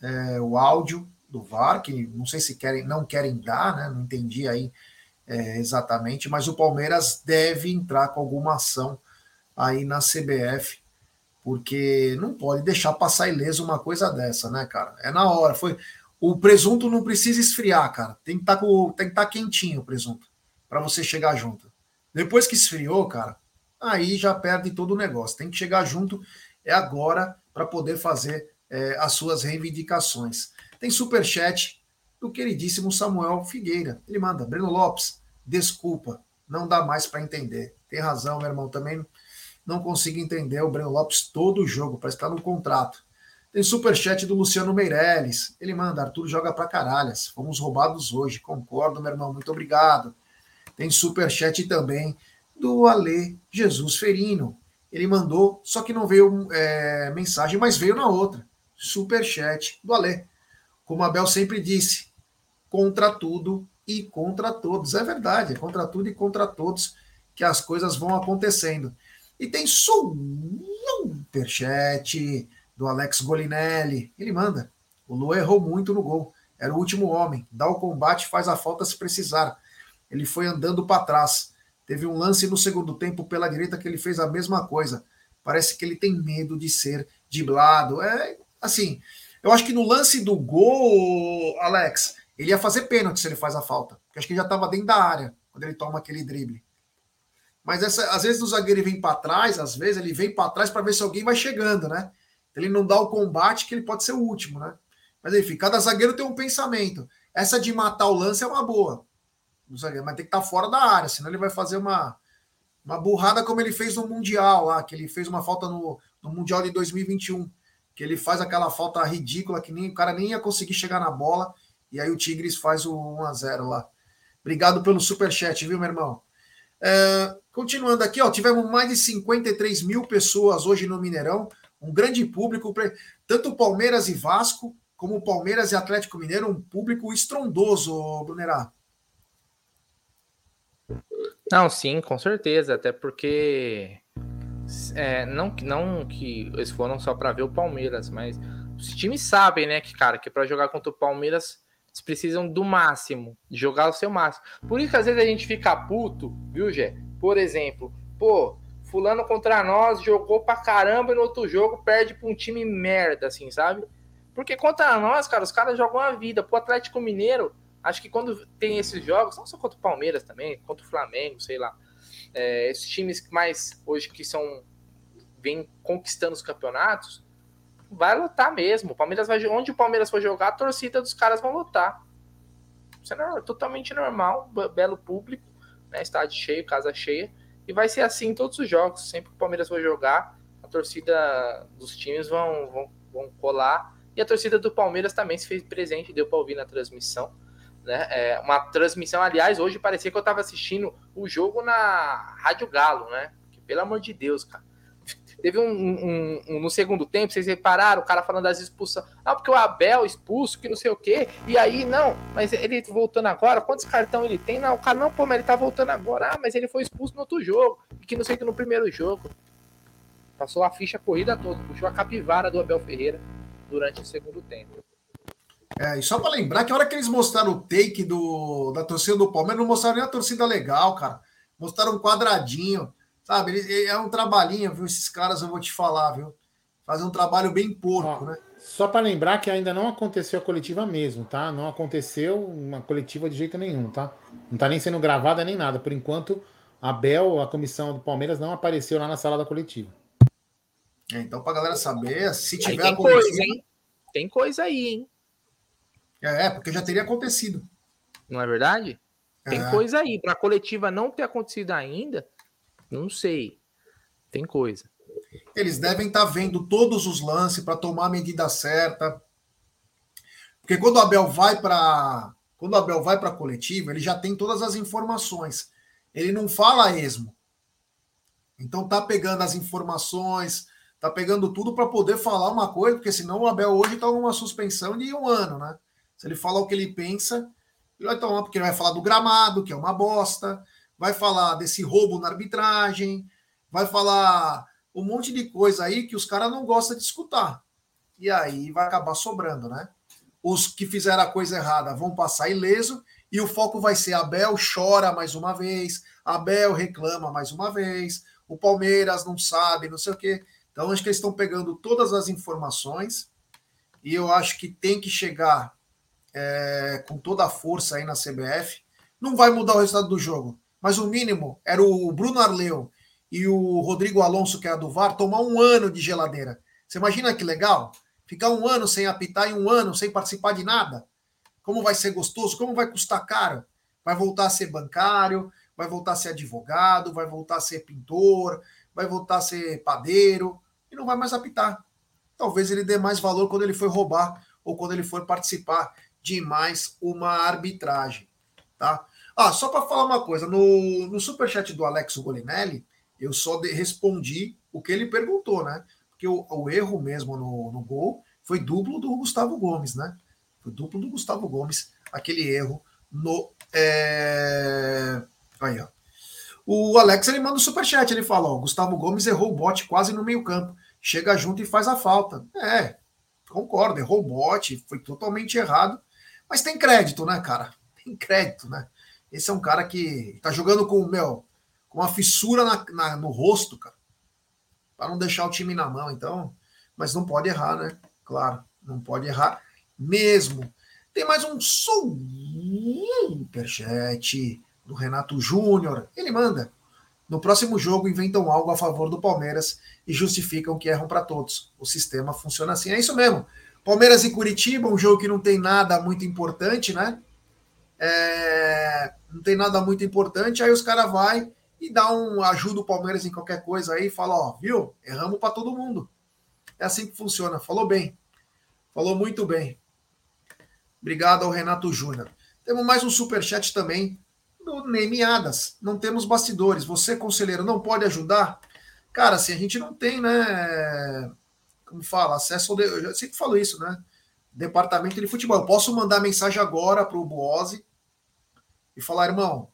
é, o áudio do VAR, que não sei se querem, não querem dar, né? Não entendi aí é, exatamente, mas o Palmeiras deve entrar com alguma ação aí na CBF, porque não pode deixar passar ileso uma coisa dessa, né, cara? É na hora. Foi o presunto não precisa esfriar, cara. Tem que estar tá estar tá quentinho o presunto para você chegar junto. Depois que esfriou, cara, aí já perde todo o negócio. Tem que chegar junto é agora para poder fazer é, as suas reivindicações. Tem super chat do queridíssimo Samuel Figueira. Ele manda, Breno Lopes, desculpa, não dá mais para entender. Tem razão, meu irmão, também não consigo entender o Breno Lopes todo o jogo, parece que está no contrato. Tem superchat do Luciano Meirelles. Ele manda, Arthur joga pra caralhas. Fomos roubados hoje. Concordo, meu irmão. Muito obrigado. Tem superchat também do Ale Jesus Ferino. Ele mandou, só que não veio é, mensagem, mas veio na outra. Superchat do Ale. Como a Bel sempre disse, contra tudo e contra todos. É verdade, é contra tudo e contra todos que as coisas vão acontecendo. E tem superchat do Alex Golinelli. Ele manda. O Lu errou muito no gol. Era o último homem. Dá o combate, faz a falta se precisar. Ele foi andando para trás. Teve um lance no segundo tempo pela direita que ele fez a mesma coisa. Parece que ele tem medo de ser driblado. É assim. Eu acho que no lance do gol, Alex, ele ia fazer pênalti se ele faz a falta. Porque acho que ele já estava dentro da área quando ele toma aquele drible. Mas essa, às vezes o zagueiro vem para trás, às vezes ele vem para trás para ver se alguém vai chegando, né? Ele não dá o combate que ele pode ser o último, né? Mas enfim, cada zagueiro tem um pensamento. Essa de matar o lance é uma boa mas tem que estar tá fora da área, senão ele vai fazer uma, uma burrada como ele fez no Mundial lá, que ele fez uma falta no, no Mundial de 2021, que ele faz aquela falta ridícula que nem o cara nem ia conseguir chegar na bola, e aí o Tigres faz o 1 a 0 lá. Obrigado pelo super chat, viu, meu irmão? É, continuando aqui, ó, tivemos mais de 53 mil pessoas hoje no Mineirão, um grande público, tanto Palmeiras e Vasco, como Palmeiras e Atlético Mineiro, um público estrondoso, Brunerá. Não, sim, com certeza, até porque é, não, não que eles foram só para ver o Palmeiras, mas os times sabem, né, que cara, que para jogar contra o Palmeiras eles precisam do máximo, jogar o seu máximo. Por isso que às vezes a gente fica puto, viu, Gé? Por exemplo, pô, fulano contra nós jogou pra caramba e no outro jogo perde pra um time merda, assim, sabe? Porque contra nós, cara, os caras jogam a vida. Pro Atlético Mineiro, Acho que quando tem esses jogos, não só contra o Palmeiras também, contra o Flamengo, sei lá, é, esses times mais hoje que são vem conquistando os campeonatos, vai lutar mesmo. O Palmeiras vai, onde o Palmeiras for jogar, a torcida dos caras vão lutar. Isso é totalmente normal, belo público, né? Estádio cheio, casa cheia. E vai ser assim em todos os jogos. Sempre que o Palmeiras for jogar, a torcida dos times vão, vão, vão colar. E a torcida do Palmeiras também se fez presente, deu para ouvir na transmissão. Né? É uma transmissão, aliás, hoje parecia que eu estava assistindo o jogo na Rádio Galo, né? Que, pelo amor de Deus, cara. Teve um, um, um, no segundo tempo, vocês repararam, o cara falando das expulsões. Ah, porque o Abel expulso, que não sei o quê. E aí, não, mas ele voltando agora, quantos cartão ele tem? Não, o cara não, pô, mas ele tá voltando agora. Ah, mas ele foi expulso no outro jogo. Que não sei que no primeiro jogo. Passou a ficha corrida toda, puxou a capivara do Abel Ferreira durante o segundo tempo. É, e só para lembrar que a hora que eles mostraram o take do, da torcida do Palmeiras, não mostraram nem a torcida legal, cara. Mostraram um quadradinho. Sabe, é um trabalhinho, viu? Esses caras eu vou te falar, viu? Fazer um trabalho bem porco, Ó, né? Só para lembrar que ainda não aconteceu a coletiva mesmo, tá? Não aconteceu uma coletiva de jeito nenhum, tá? Não tá nem sendo gravada nem nada. Por enquanto, a Bel, a comissão do Palmeiras, não apareceu lá na sala da coletiva. É, então, pra galera saber, se tiver tem a coletiva... coisa, hein? Tem coisa aí, hein? É, porque já teria acontecido. Não é verdade? Tem é. coisa aí. Para a coletiva não ter acontecido ainda, não sei. Tem coisa. Eles devem estar tá vendo todos os lances para tomar a medida certa. Porque quando o Abel vai para quando o Abel vai para a coletiva, ele já tem todas as informações. Ele não fala esmo. Então tá pegando as informações, tá pegando tudo para poder falar uma coisa, porque senão o Abel hoje está numa suspensão de um ano, né? Se ele falar o que ele pensa, ele vai tomar, porque ele vai falar do gramado, que é uma bosta, vai falar desse roubo na arbitragem, vai falar um monte de coisa aí que os caras não gostam de escutar. E aí vai acabar sobrando, né? Os que fizeram a coisa errada vão passar ileso e o foco vai ser Abel chora mais uma vez, Abel reclama mais uma vez, o Palmeiras não sabe, não sei o quê. Então acho que eles estão pegando todas as informações e eu acho que tem que chegar é, com toda a força aí na CBF. Não vai mudar o resultado do jogo, mas o mínimo era o Bruno Arleu e o Rodrigo Alonso, que é do VAR, tomar um ano de geladeira. Você imagina que legal? Ficar um ano sem apitar e um ano sem participar de nada? Como vai ser gostoso? Como vai custar caro? Vai voltar a ser bancário, vai voltar a ser advogado, vai voltar a ser pintor, vai voltar a ser padeiro e não vai mais apitar. Talvez ele dê mais valor quando ele for roubar ou quando ele for participar de mais uma arbitragem, tá? Ah, só para falar uma coisa, no, no superchat do Alex Golinelli, eu só de, respondi o que ele perguntou, né? Porque o, o erro mesmo no, no gol foi duplo do Gustavo Gomes, né? Foi duplo do Gustavo Gomes, aquele erro no. É... Aí, ó. O Alex ele manda o superchat, ele fala: ó, Gustavo Gomes errou o bote quase no meio-campo. Chega junto e faz a falta. É, concordo, errou o bote, foi totalmente errado. Mas tem crédito, né, cara? Tem crédito, né? Esse é um cara que tá jogando com, meu, com uma fissura na, na, no rosto, cara. Para não deixar o time na mão, então. Mas não pode errar, né? Claro, não pode errar mesmo. Tem mais um superchat do Renato Júnior. Ele manda. No próximo jogo, inventam algo a favor do Palmeiras e justificam que erram para todos. O sistema funciona assim. É isso mesmo. Palmeiras e Curitiba, um jogo que não tem nada muito importante, né? É, não tem nada muito importante, aí os caras vai e dá um ajuda o Palmeiras em qualquer coisa aí, fala, ó, viu? Erramos para todo mundo. É assim que funciona. Falou bem. Falou muito bem. Obrigado ao Renato Júnior. Temos mais um super chat também do Nemiadas. Não temos bastidores. Você, conselheiro, não pode ajudar? Cara, assim, a gente não tem, né? Como fala, acesso ao. Eu sempre falo isso, né? Departamento de futebol. Eu posso mandar mensagem agora para o Boose e falar, irmão,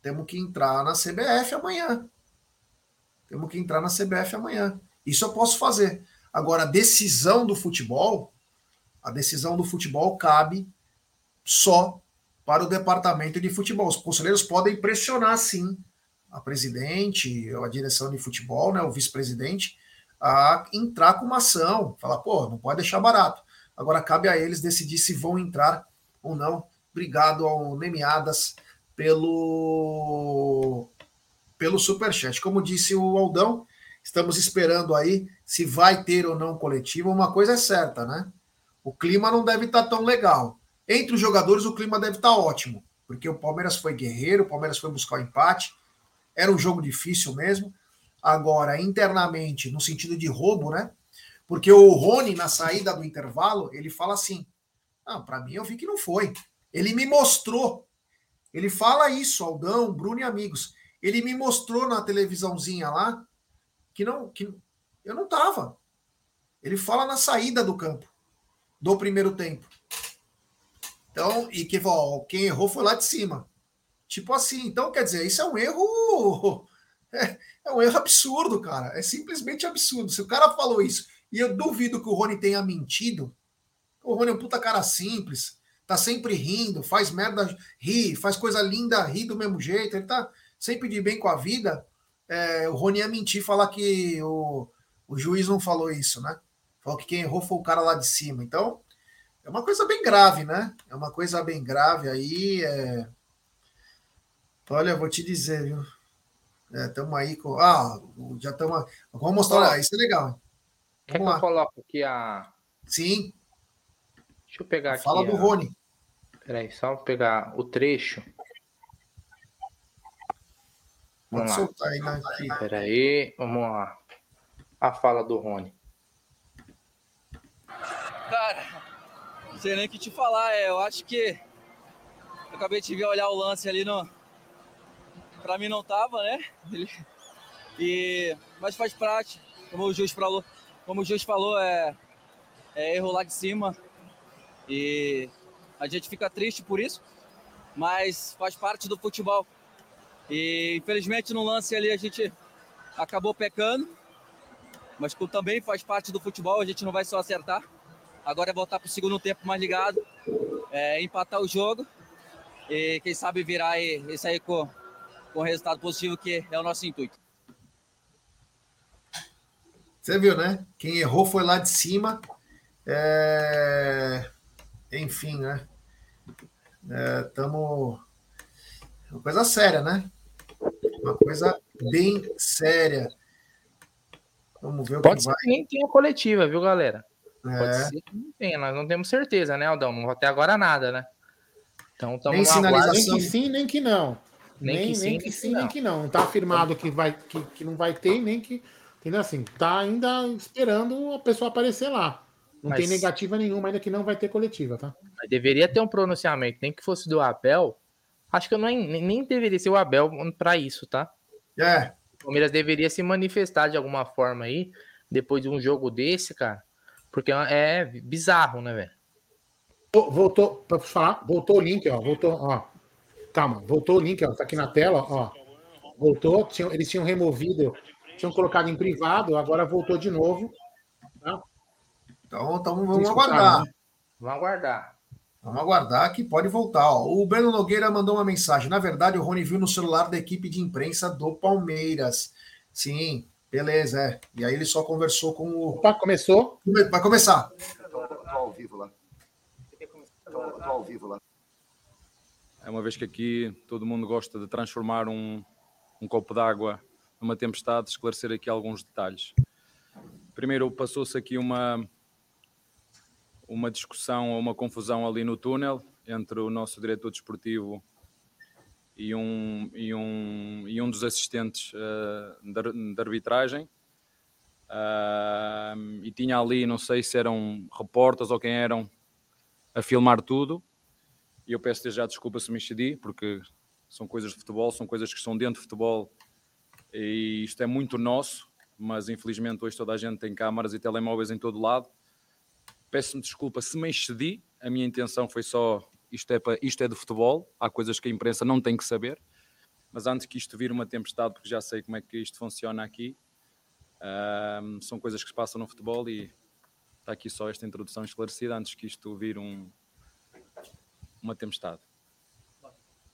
temos que entrar na CBF amanhã. Temos que entrar na CBF amanhã. Isso eu posso fazer. Agora, a decisão do futebol, a decisão do futebol cabe só para o departamento de futebol. Os conselheiros podem pressionar, sim, a presidente, a direção de futebol, né, o vice-presidente, a entrar com uma ação, falar, pô, não pode deixar barato. Agora cabe a eles decidir se vão entrar ou não. Obrigado ao Nemiadas pelo pelo superchat. Como disse o Aldão, Estamos esperando aí se vai ter ou não coletivo. Uma coisa é certa, né? O clima não deve estar tão legal. Entre os jogadores, o clima deve estar ótimo, porque o Palmeiras foi guerreiro, o Palmeiras foi buscar o empate. Era um jogo difícil mesmo. Agora, internamente, no sentido de roubo, né? Porque o Rony, na saída do intervalo, ele fala assim: ah, para mim eu vi que não foi. Ele me mostrou. Ele fala isso, Aldão, Bruno e amigos. Ele me mostrou na televisãozinha lá que não que eu não tava. Ele fala na saída do campo do primeiro tempo. Então, e que ó, quem errou foi lá de cima. Tipo assim, então quer dizer, isso é um erro é, é um erro absurdo, cara. É simplesmente absurdo. Se o cara falou isso e eu duvido que o Rony tenha mentido, o Rony é um puta cara simples, tá sempre rindo, faz merda, ri, faz coisa linda, ri do mesmo jeito, ele tá sempre de bem com a vida. É, o Rony ia mentir falar que o, o juiz não falou isso, né? Falou que quem errou foi o cara lá de cima. Então, é uma coisa bem grave, né? É uma coisa bem grave aí. É... Olha, vou te dizer, viu? Estamos é, aí com. Ah, já estamos. Vamos mostrar. Isso é legal. Quer que eu coloque aqui a. Sim. Deixa eu pegar Fala aqui. Fala do a... Rony. Peraí, só pegar o trecho. Vamos Pode lá. soltar aí, né? Peraí, vamos lá. A fala do Rony. Cara, não sei nem o que te falar. É, eu acho que. Eu acabei de ver olhar o lance ali no. Pra mim não tava, né? Ele... E... Mas faz parte, como o juiz falou. Como o juiz falou, é, é erro lá de cima. E a gente fica triste por isso, mas faz parte do futebol. E infelizmente no lance ali a gente acabou pecando, mas também faz parte do futebol, a gente não vai só acertar. Agora é voltar para o segundo tempo mais ligado, é, empatar o jogo e quem sabe virar e, e sair com, com resultado positivo, que é o nosso intuito. Você viu, né? Quem errou foi lá de cima. É... Enfim, né? Estamos. É, uma coisa séria, né? Uma coisa bem séria. Vamos ver o Pode que vai. Pode ser que nem tenha coletiva, viu, galera? É. Pode ser que não tenha, nós não temos certeza, né, Aldão? Não até agora nada, né? Então, nem sinalização. Nem que sim, nem que não. Nem, nem que, sim, nem que sim, nem que não. Não está afirmado que, vai, que, que não vai ter, nem que. Entendeu assim? Tá ainda esperando a pessoa aparecer lá. Não mas, tem negativa nenhuma ainda que não vai ter coletiva, tá? Mas deveria ter um pronunciamento, nem que fosse do Abel. Acho que eu nem, nem deveria ser o Abel para isso, tá? É. O Palmeiras deveria se manifestar de alguma forma aí, depois de um jogo desse, cara. Porque é bizarro, né, velho? Voltou, para falar, voltou o link, ó. Voltou, ó. Calma, voltou o link, ó. Tá aqui na tela, ó. Voltou, tinham, eles tinham removido, tinham colocado em privado, agora voltou de novo. Tá? Então, então vamos aguardar. Né? Vamos aguardar. Vamos aguardar que pode voltar. Ó. O Breno Nogueira mandou uma mensagem. Na verdade, o Rony viu no celular da equipe de imprensa do Palmeiras. Sim, beleza, é. E aí ele só conversou com o. Opa, começou? Vai começar. Estou ao vivo lá. Estou ao vivo lá. É uma vez que aqui todo mundo gosta de transformar um, um copo d'água numa tempestade, esclarecer aqui alguns detalhes. Primeiro, passou-se aqui uma, uma discussão ou uma confusão ali no túnel entre o nosso diretor desportivo e um, e um, e um dos assistentes uh, arbitragem. Uh, e tinha ali, não sei se eram repórteres ou quem eram, a filmar tudo. E eu peço já desculpa se me excedi, porque são coisas de futebol, são coisas que estão dentro de futebol e isto é muito nosso, mas infelizmente hoje toda a gente tem câmaras e telemóveis em todo lado. Peço-me desculpa se me excedi, a minha intenção foi só isto é, para, isto é de futebol, há coisas que a imprensa não tem que saber, mas antes que isto vir uma tempestade, porque já sei como é que isto funciona aqui, um, são coisas que se passam no futebol e está aqui só esta introdução esclarecida antes que isto vir um, uma tempestade.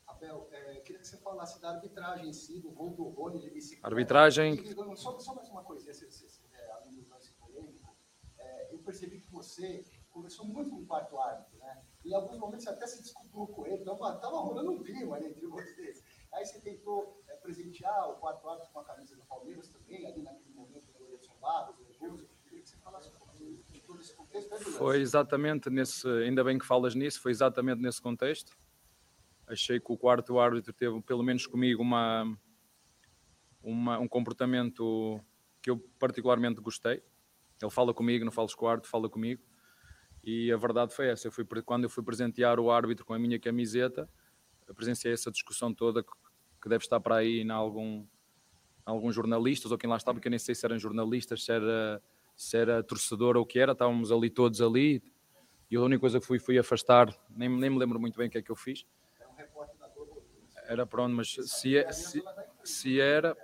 Abel, é, que você falasse da arbitragem em si, do gol do Rony de bicicleta. Arbitragem. Só, só mais uma coisinha, se, você se, é, além do lance polêmico. É, eu percebi que você conversou muito com o quarto árbitro, né? Em alguns momentos você até se desculpou com ele, estava tava rolando um clima ali entre vocês. Aí você tentou é, presentear o quarto árbitro com a camisa do Palmeiras também, ali naquele momento do Edson Barros, do Augusto. Queria que você falasse um pouquinho de contexto. Né, foi exatamente nesse, ainda bem que falas nisso, foi exatamente nesse contexto. Achei que o quarto árbitro teve, pelo menos comigo, uma, uma, um comportamento que eu particularmente gostei. Ele fala comigo, não falas com o árbitro, fala comigo. E a verdade foi essa. Eu fui, quando eu fui presentear o árbitro com a minha camiseta, eu presenciei essa discussão toda que deve estar para aí em algum, alguns jornalistas, ou quem lá estava, porque eu nem sei se eram jornalistas, se era, se era torcedor ou o que era, estávamos ali todos ali, e a única coisa que fui fui afastar, nem, nem me lembro muito bem o que é que eu fiz. Era pronto, mas se, é, se, se era,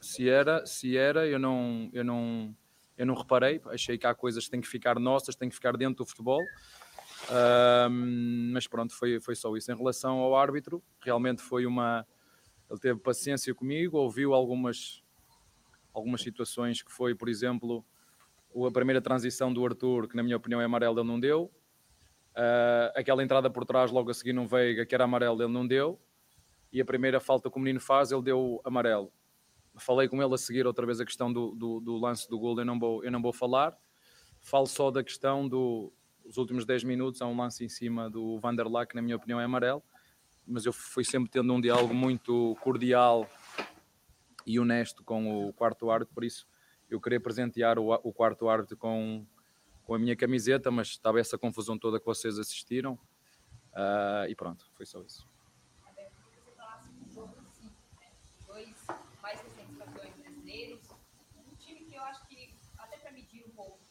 se era, se era, eu não, eu não, eu não reparei, achei que há coisas que têm que ficar nossas, têm que ficar dentro do futebol. mas pronto, foi, foi só isso. Em relação ao árbitro, realmente foi uma, ele teve paciência comigo, ouviu algumas, algumas situações que foi, por exemplo, a primeira transição do Arthur, que na minha opinião é amarelo, ele não deu. Uh, aquela entrada por trás, logo a seguir no Veiga, que era amarelo, ele não deu. E a primeira falta que o menino faz, ele deu amarelo. Falei com ele a seguir outra vez a questão do, do, do lance do gol, eu não, vou, eu não vou falar. Falo só da questão dos do, últimos 10 minutos, há um lance em cima do Vanderlack, que na minha opinião é amarelo mas eu fui sempre tendo um diálogo muito cordial e honesto com o quarto árbitro, por isso eu queria presentear o, o quarto árbitro com, com a minha camiseta, mas estava essa confusão toda que vocês assistiram uh, e pronto, foi só isso.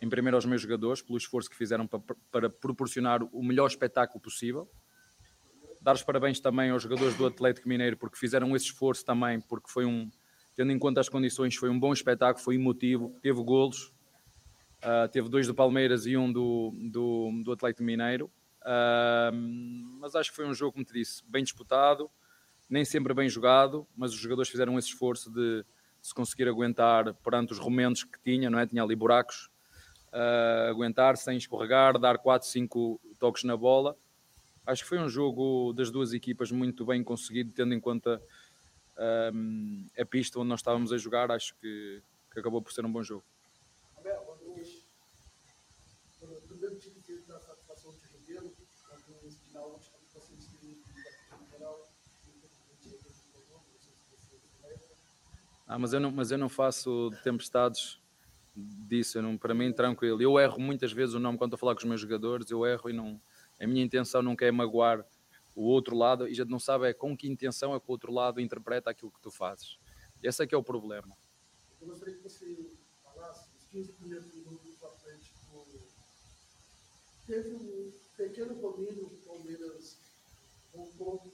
em primeiro aos meus jogadores, pelo esforço que fizeram para, para proporcionar o melhor espetáculo possível. Dar os parabéns também aos jogadores do Atlético Mineiro, porque fizeram esse esforço também, porque foi um, tendo em conta as condições, foi um bom espetáculo, foi emotivo, teve golos Uh, teve dois do Palmeiras e um do, do, do Atlético Mineiro. Uh, mas acho que foi um jogo, como te disse, bem disputado, nem sempre bem jogado, mas os jogadores fizeram esse esforço de, de se conseguir aguentar perante os romentos que tinha, não é? Tinha ali buracos, uh, aguentar sem escorregar, dar 4, 5 toques na bola. Acho que foi um jogo das duas equipas muito bem conseguido, tendo em conta a pista onde nós estávamos a jogar. Acho que, que acabou por ser um bom jogo. Ah, mas eu não, mas eu não faço tempestades disso, não, para mim tranquilo. Eu erro muitas vezes o nome quando estou a falar com os meus jogadores, eu erro e não. A minha intenção nunca é magoar o outro lado e já não sabe é com que intenção é que o outro lado interpreta aquilo que tu fazes. Esse é que é o problema. Eu gostaria que você falasse os 15 primeiros minutos do Atlético. Teve um pequeno domínio, o Palmeiras voltou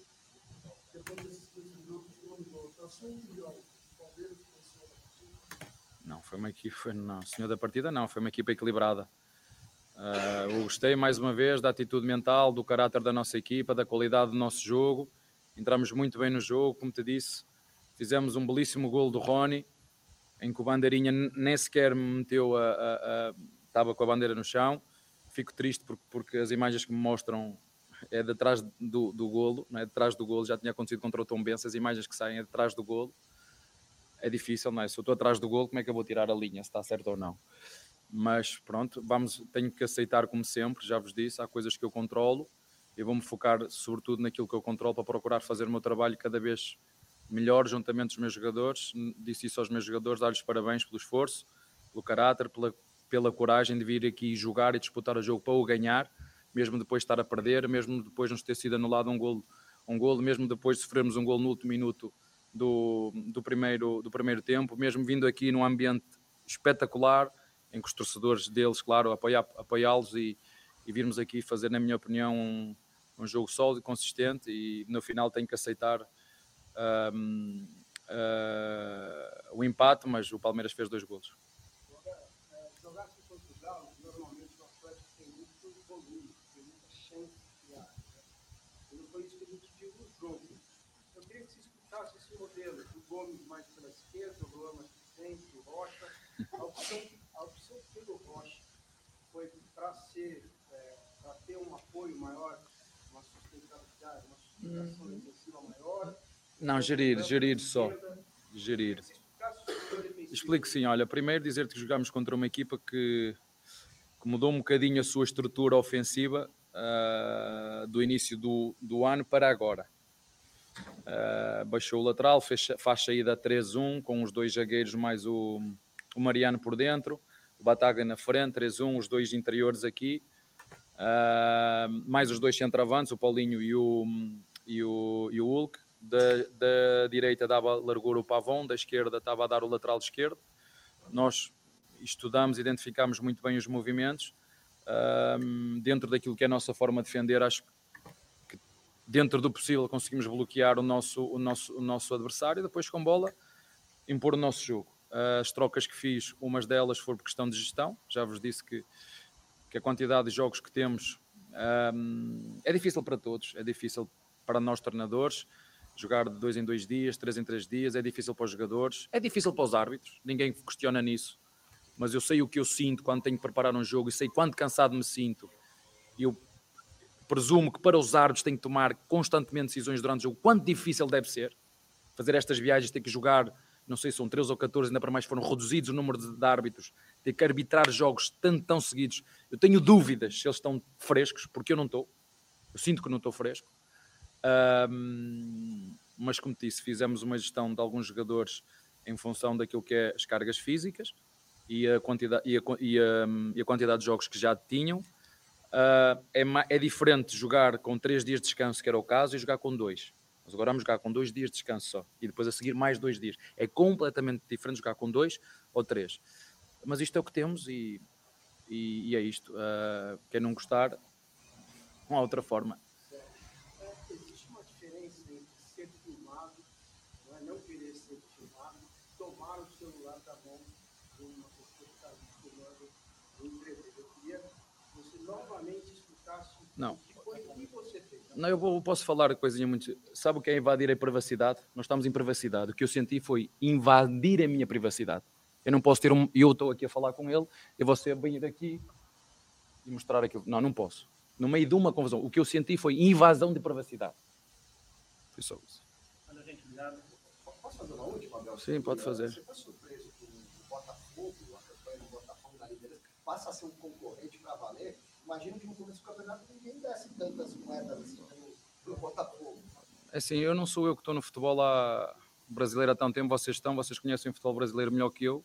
depois desses 15 minutos. Na sua opinião, não, foi uma equipa, não, senhor da partida não, foi uma equipa equilibrada. Uh, eu gostei mais uma vez da atitude mental, do caráter da nossa equipa, da qualidade do nosso jogo. Entramos muito bem no jogo, como te disse. Fizemos um belíssimo gol do Rony, em que o bandeirinha nem sequer me meteu a, estava com a bandeira no chão. Fico triste porque, porque as imagens que me mostram é detrás do, do golo, não é detrás do golo, já tinha acontecido contra o Tom Benz, as imagens que saem é detrás do golo é difícil, não é? Se eu estou atrás do gol, como é que eu vou tirar a linha, se está certo ou não? Mas pronto, vamos, tenho que aceitar como sempre, já vos disse, há coisas que eu controlo e vou-me focar sobretudo naquilo que eu controlo para procurar fazer o meu trabalho cada vez melhor juntamente dos meus jogadores. Disse isso aos meus jogadores, dar-lhes parabéns pelo esforço, pelo caráter, pela, pela coragem de vir aqui jogar e disputar o jogo para o ganhar, mesmo depois de estar a perder, mesmo depois de nos ter sido anulado um golo, um golo, mesmo depois de sofrermos um golo no último minuto do, do, primeiro, do primeiro tempo, mesmo vindo aqui num ambiente espetacular, em que os torcedores deles, claro, apoiá-los e, e virmos aqui fazer, na minha opinião, um, um jogo sólido, consistente e no final tenho que aceitar um, uh, o empate, mas o Palmeiras fez dois golos. Jogar com Portugal, normalmente o Atlético explicasse esse modelo, o Gomes mais pela esquerda, o Luan mais centro, o Rocha. A opção, a opção pelo Rocha foi para ser, é, para ter um apoio maior, uma sustentabilidade, uma sustentação defensiva maior. Não, gerir, gerir só. Gerir. Explico sim, olha, primeiro dizer-te que jogámos contra uma equipa que, que mudou um bocadinho a sua estrutura ofensiva ah, do início do, do ano para agora. Ah, baixou o lateral, fez, faz saída a 3-1 com os dois zagueiros mais o, o Mariano por dentro, o Bataga na frente, 3-1, os dois interiores aqui, ah, mais os dois centroavantes, o Paulinho e o, e o, e o Hulk. Da, da direita dava largura o Pavão, da esquerda estava a dar o lateral esquerdo. Nós estudamos, identificámos muito bem os movimentos. Ahm, dentro daquilo que é a nossa forma de defender, acho que dentro do possível conseguimos bloquear o nosso, o nosso, o nosso adversário. Depois, com bola, impor o nosso jogo. As trocas que fiz, umas delas foram por questão de gestão. Já vos disse que, que a quantidade de jogos que temos ahm, é difícil para todos, é difícil para nós treinadores. Jogar de dois em dois dias, três em três dias, é difícil para os jogadores, é difícil para os árbitros, ninguém questiona nisso mas eu sei o que eu sinto quando tenho que preparar um jogo e sei quanto cansado me sinto. Eu presumo que para os árbitros têm que tomar constantemente decisões durante o jogo, quanto difícil deve ser fazer estas viagens, ter que jogar, não sei se são 13 ou 14, ainda para mais foram reduzidos o número de, de árbitros, ter que arbitrar jogos tanto tão seguidos. Eu tenho dúvidas se eles estão frescos, porque eu não estou. Eu sinto que não estou fresco. Ahm, mas como disse, fizemos uma gestão de alguns jogadores em função daquilo que é as cargas físicas e a quantidade, e a, e a- e a quantidade de jogos que já tinham. Ah, é, é diferente jogar com três dias de descanso, que era o caso, e jogar com dois. Nós agora vamos jogar com dois dias de descanso só, e depois a seguir mais dois dias. É completamente diferente jogar com dois ou três. Mas isto é o que temos e, e, e é isto. Ah, quem não gostar, não há outra forma. É, existe uma diferença entre ser filmado, não, é, não querer ser filmado, tomar o celular da mão de uma pessoa que está filmando um entrevista. Eu queria que você novamente explicasse Não. Não, eu vou- posso falar coisinha muito. Sabe o que é invadir a privacidade? Nós estamos em privacidade. O que eu senti foi invadir a minha privacidade. Eu não posso ter um. Eu estou aqui a falar com ele, e você vir aqui e mostrar aquilo. Não, não posso. No meio de uma confusão. O que eu senti foi invasão de privacidade. Foi só isso. Olha, gente, obrigado. Posso fazer uma última, Abel? Sim, pode fazer. Você está surpreso que o Botafogo, a campanha do Botafogo na liderança, passa a ser um concorrente para valer? Imagino que no começo do campeonato ninguém desse tantas moedas assim no, no Botafogo. É Assim, eu não sou eu que estou no futebol há brasileiro há tanto tempo, vocês estão, vocês conhecem o futebol brasileiro melhor que eu,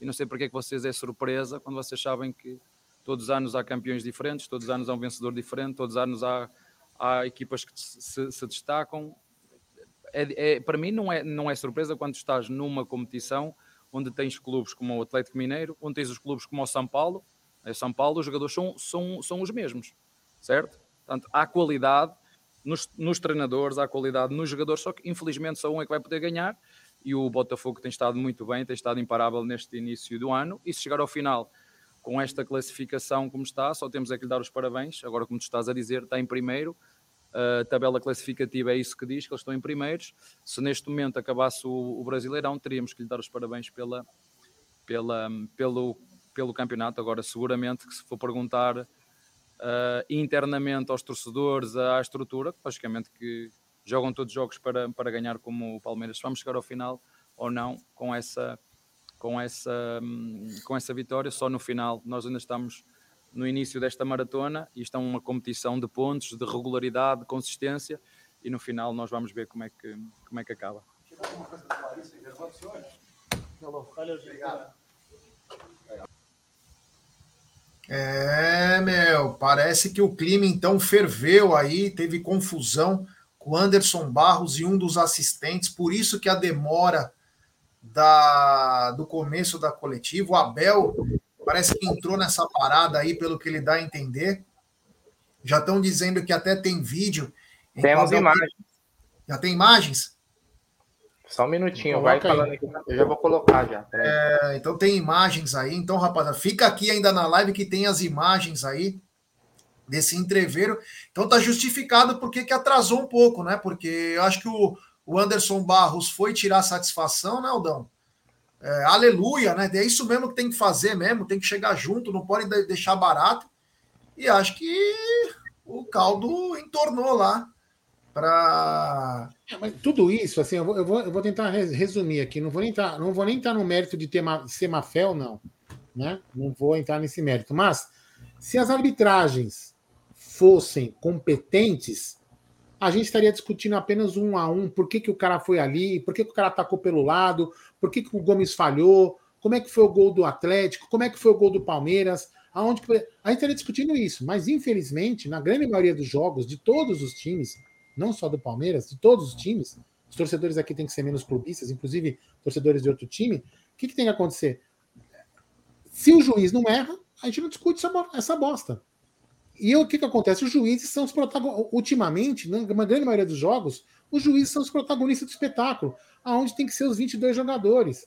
e não sei porque é que vocês é surpresa quando vocês sabem que todos os anos há campeões diferentes, todos os anos há um vencedor diferente, todos os anos há, há equipas que se, se destacam. É, é- para mim não é, não é surpresa quando estás numa competição onde tens clubes como o Atlético Mineiro, onde tens os clubes como o São Paulo, é São Paulo, os jogadores são, são, são os mesmos, certo? Portanto, há qualidade nos, nos treinadores, há qualidade nos jogadores, só que infelizmente só um é que vai poder ganhar e o Botafogo tem estado muito bem, tem estado imparável neste início do ano e se chegar ao final com esta classificação como está, só temos é que lhe dar os parabéns. Agora, como tu estás a dizer, está em primeiro. A tabela classificativa é isso que diz, que eles estão em primeiros. Se neste momento acabasse o, o Brasileirão, teríamos que lhe dar os parabéns pela, pela, pelo, pelo campeonato. Agora, seguramente que se for perguntar ah, internamente aos torcedores, à estrutura, logicamente que jogam todos os jogos para, para ganhar como o Palmeiras. Se vamos chegar ao final ou não com essa, com, essa, hum, com essa vitória, só no final. Nós ainda estamos no início desta maratona e isto é uma competição de pontos, de regularidade, de consistência e no final nós vamos ver como é que, como é que acaba. É, meu, parece que o clima então ferveu aí, teve confusão com Anderson Barros e um dos assistentes, por isso que a demora da, do começo da coletiva, o Abel parece que entrou nessa parada aí, pelo que ele dá a entender. Já estão dizendo que até tem vídeo. Temos imagens. Já tem imagens? Só um minutinho, Coloca vai aí. falando aqui. Eu já vou colocar já. É, então tem imagens aí. Então, rapaziada, fica aqui ainda na live que tem as imagens aí desse entreveiro. Então tá justificado porque que atrasou um pouco, né? Porque eu acho que o, o Anderson Barros foi tirar satisfação, né, Aldão? É, aleluia, né? É isso mesmo que tem que fazer mesmo, tem que chegar junto, não pode deixar barato. E acho que o caldo entornou lá para. É, tudo isso, assim, eu vou, eu vou, eu vou tentar resumir aqui. Não vou nem entrar, não vou nem entrar no mérito de ter ser mafel, não. Né? Não vou entrar nesse mérito. Mas se as arbitragens fossem competentes, a gente estaria discutindo apenas um a um, por que, que o cara foi ali, por que, que o cara atacou pelo lado, por que, que o Gomes falhou, como é que foi o gol do Atlético, como é que foi o gol do Palmeiras, aonde a gente estaria discutindo isso, mas infelizmente, na grande maioria dos jogos, de todos os times, não só do Palmeiras, de todos os times, os torcedores aqui têm que ser menos clubistas, inclusive torcedores de outro time, o que, que tem que acontecer? Se o juiz não erra, a gente não discute essa bosta. E o que, que acontece? Os juízes são os protagonistas. Ultimamente, na grande maioria dos jogos, os juízes são os protagonistas do espetáculo, aonde tem que ser os 22 jogadores.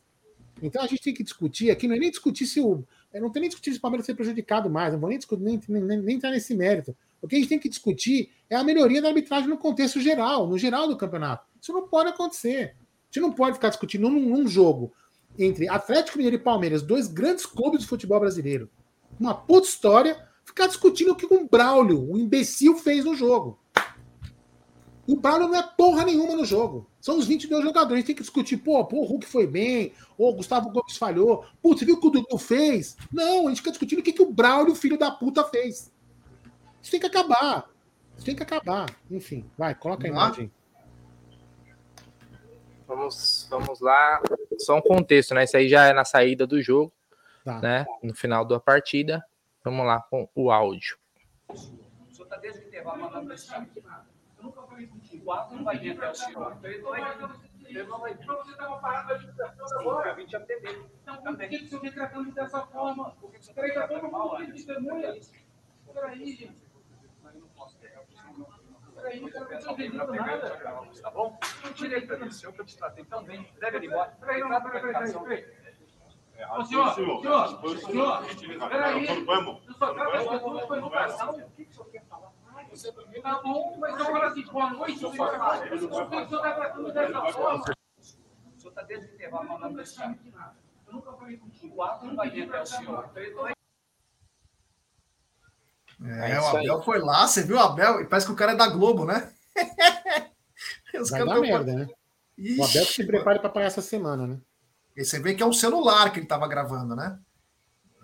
Então a gente tem que discutir aqui, não é nem discutir se o. Não tem nem discutir se o Palmeiras ser prejudicado mais, não vou nem, discutir, nem, nem, nem entrar nesse mérito. O que a gente tem que discutir é a melhoria da arbitragem no contexto geral, no geral do campeonato. Isso não pode acontecer. A gente não pode ficar discutindo num, num jogo entre Atlético Mineiro e Palmeiras, dois grandes clubes de futebol brasileiro. Uma puta história ficar discutindo o que um Braulio, um imbecil, fez no jogo. O Braulio não é porra nenhuma no jogo. São os 22 jogadores. A gente tem que discutir, pô, pô o Hulk foi bem, ou o Gustavo Gomes falhou. Putz, você viu o que o Dudu fez? Não, a gente fica discutindo o que, que o Braulio, filho da puta, fez. Isso tem que acabar. Isso tem que acabar. Enfim, vai, coloca a imagem. Vamos, vamos lá. Só um contexto, né? Isso aí já é na saída do jogo, tá. né? No final da partida. Vamos lá com o áudio. O senhor está desde o intervalo mandando mensagem. Eu nunca falei contigo. Quatro não vai vir até o senhor. Ele não vai vir. Você estava parado ali agora. Eu vim te atender. Então, por que o senhor vem tratando dessa forma? Por que o senhor está tratando mal? Testemunha. Peraí, gente. Peraí, não estou nada. Tá bom? Eu tirei para o senhor que eu te tratei tão bem. Deve ir embora. Peraí, não, peraí, peraí, peraí. Ô, senhor, senhor, senhor, senhor, peraí. Eu só quero foi no passado. O que o senhor quer falar? Tá bom, mas assim, boa noite, o senhor está tratando dessa forma? O senhor está desde o intervalo mensagem. Eu nunca falei contigo. O ato não vai vir até o senhor. É, o Abel foi lá, você viu o Abel? Parece que o cara é da Globo, né? Vai dar merda, né? Ixi, o Abel que se prepare para pagar essa semana, né? E você vê que é um celular que ele estava gravando, né?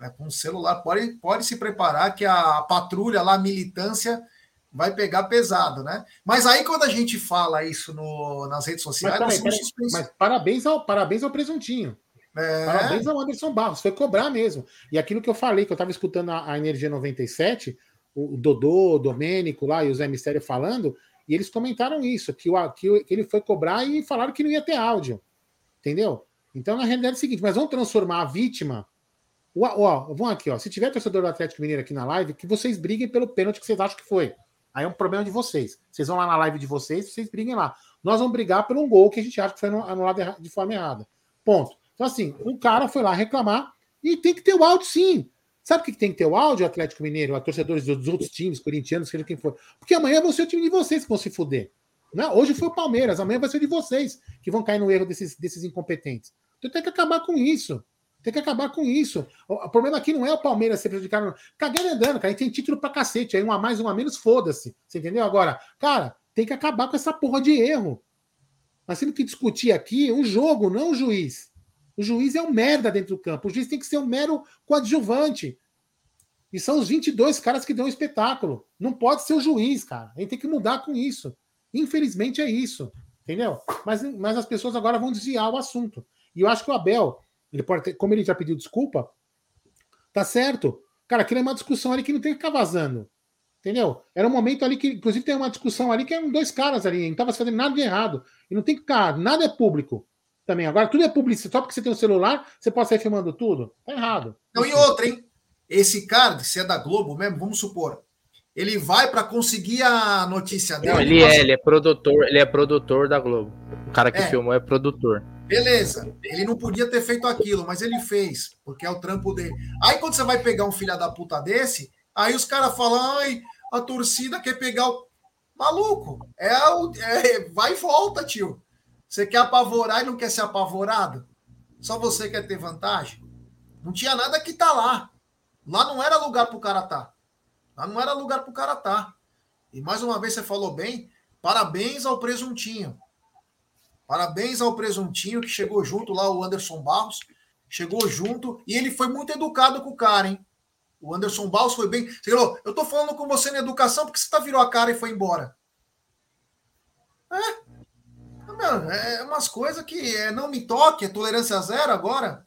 É com um celular. Pode, pode se preparar que a, a patrulha lá, a militância, vai pegar pesado, né? Mas aí, quando a gente fala isso no, nas redes sociais. Mas, peraí, peraí, mas parabéns, ao, parabéns ao presuntinho. É... Parabéns ao Anderson Barros, foi cobrar mesmo. E aquilo que eu falei, que eu estava escutando a, a, Energia 97, o Dodô, o Domênico lá e o Zé Mistério falando, e eles comentaram isso, que, o, que ele foi cobrar e falaram que não ia ter áudio. Entendeu? Então, na realidade é o seguinte: mas vamos transformar a vítima. Ó, ó, vamos aqui, ó. Se tiver torcedor do Atlético Mineiro aqui na live, que vocês briguem pelo pênalti que vocês acham que foi. Aí é um problema de vocês. Vocês vão lá na live de vocês, vocês briguem lá. Nós vamos brigar por um gol que a gente acha que foi anulado de forma errada. Ponto. Então, assim, um cara foi lá reclamar e tem que ter o áudio, sim. Sabe o que tem que ter o áudio, Atlético Mineiro, a torcedores dos outros times, corintianos, seja quem for? Porque amanhã vão ser o time de vocês que vão se fuder. Não, hoje foi o Palmeiras, amanhã vai ser de vocês que vão cair no erro desses, desses incompetentes. Então tem que acabar com isso. Tem que acabar com isso. O problema aqui não é o Palmeiras ser prejudicado. Cagando andando, cara. A gente tem título pra cacete. Aí um a mais, um a menos, foda-se. Você entendeu? Agora, cara, tem que acabar com essa porra de erro. Nós temos que discutir aqui o jogo, não o juiz. O juiz é um merda dentro do campo. O juiz tem que ser um mero coadjuvante. E são os 22 caras que dão o espetáculo. Não pode ser o juiz, cara. A gente tem que mudar com isso. Infelizmente é isso. Entendeu? Mas, mas as pessoas agora vão desviar o assunto. E eu acho que o Abel, ele pode ter, como ele já pediu desculpa, tá certo. Cara, aquilo é uma discussão ali que não tem que ficar vazando. Entendeu? Era um momento ali que, inclusive, tem uma discussão ali que eram dois caras ali, não tava fazendo nada de errado. E não tem que ficar, nada é público também. Agora, tudo é publicidade. Só porque você tem um celular, você pode sair filmando tudo. Tá errado. Não, e outra, hein? Esse cara, se é da Globo mesmo, vamos supor, ele vai para conseguir a notícia dele. Não, ele é, ele é produtor, ele é produtor da Globo. O cara que é. filmou é produtor. Beleza, ele não podia ter feito aquilo, mas ele fez, porque é o trampo dele. Aí quando você vai pegar um filho da puta desse, aí os caras falam, ai, a torcida quer pegar o. Maluco, é, o, é vai e volta, tio. Você quer apavorar e não quer ser apavorado? Só você quer ter vantagem? Não tinha nada que tá lá. Lá não era lugar para o cara tá. Lá não era lugar para o cara tá. E mais uma vez você falou bem, parabéns ao presuntinho. Parabéns ao presuntinho que chegou junto lá, o Anderson Barros. Chegou junto e ele foi muito educado com o cara, hein? O Anderson Barros foi bem. Você falou, eu tô falando com você na educação porque você tá virou a cara e foi embora. É. Meu, é umas coisas que é, não me toque, é tolerância zero agora.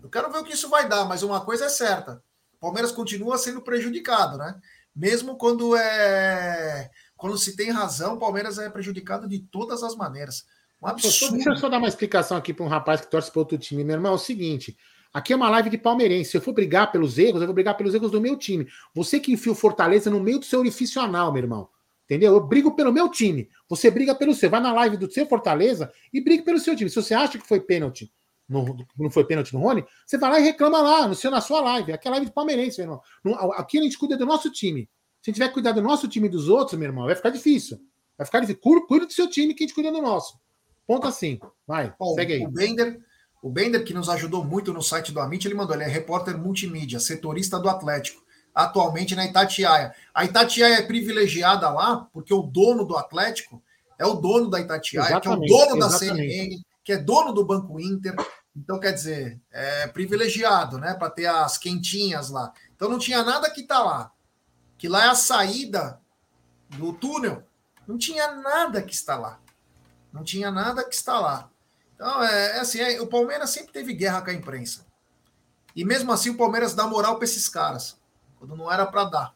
Eu quero ver o que isso vai dar, mas uma coisa é certa. O Palmeiras continua sendo prejudicado, né? Mesmo quando é quando se tem razão, o Palmeiras é prejudicado de todas as maneiras. Um absurdo. Deixa eu só dar uma explicação aqui para um rapaz que torce para outro time. Meu irmão, é o seguinte: aqui é uma live de palmeirense. Se eu for brigar pelos erros, eu vou brigar pelos erros do meu time. Você que enfia o Fortaleza no meio do seu orifício anal, meu irmão. Entendeu? Eu brigo pelo meu time. Você briga pelo seu. Vai na live do seu Fortaleza e briga pelo seu time. Se você acha que foi pênalti, não foi pênalti no Rony, você vai lá e reclama lá, no seu, na sua live. Aqui é live de palmeirense, meu irmão. Aqui a gente cuida do nosso time. Se a gente tiver que cuidar do nosso time e dos outros, meu irmão, vai ficar difícil. Vai ficar difícil. Cuida do seu time que a gente cuida do nosso. Ponto assim. Vai, Bom, segue aí. O Bender, o Bender, que nos ajudou muito no site do Amit, ele mandou, ele é repórter multimídia, setorista do Atlético, atualmente na Itatiaia. A Itatiaia é privilegiada lá, porque o dono do Atlético é o dono da Itatiaia, exatamente, que é o dono da CNN, que é dono do Banco Inter. Então, quer dizer, é privilegiado, né? Para ter as quentinhas lá. Então não tinha nada que tá lá. Que lá é a saída do túnel. Não tinha nada que está lá. Não tinha nada que está lá. Então, é, é assim, é, o Palmeiras sempre teve guerra com a imprensa. E mesmo assim o Palmeiras dá moral para esses caras. Quando não era para dar.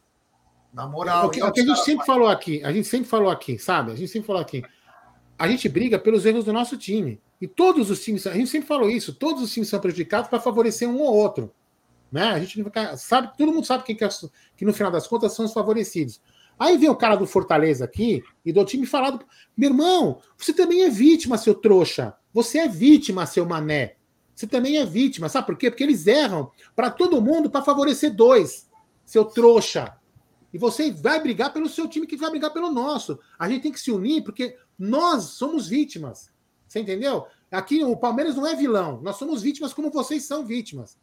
Dá moral. É o que, o que a gente sempre falou aqui, a gente sempre falou aqui, sabe? A gente sempre falou aqui. A gente briga pelos erros do nosso time. E todos os times, a gente sempre falou isso, todos os times são prejudicados para favorecer um ou outro. Né? A gente sabe, todo mundo sabe quem que, é, que no final das contas são os favorecidos. Aí vem o cara do Fortaleza aqui e do time falado: meu irmão, você também é vítima, seu trouxa. Você é vítima, seu mané. Você também é vítima, sabe por quê? Porque eles erram para todo mundo para favorecer dois, seu trouxa. E você vai brigar pelo seu time que vai brigar pelo nosso. A gente tem que se unir porque nós somos vítimas. Você entendeu? Aqui o Palmeiras não é vilão. Nós somos vítimas como vocês são vítimas.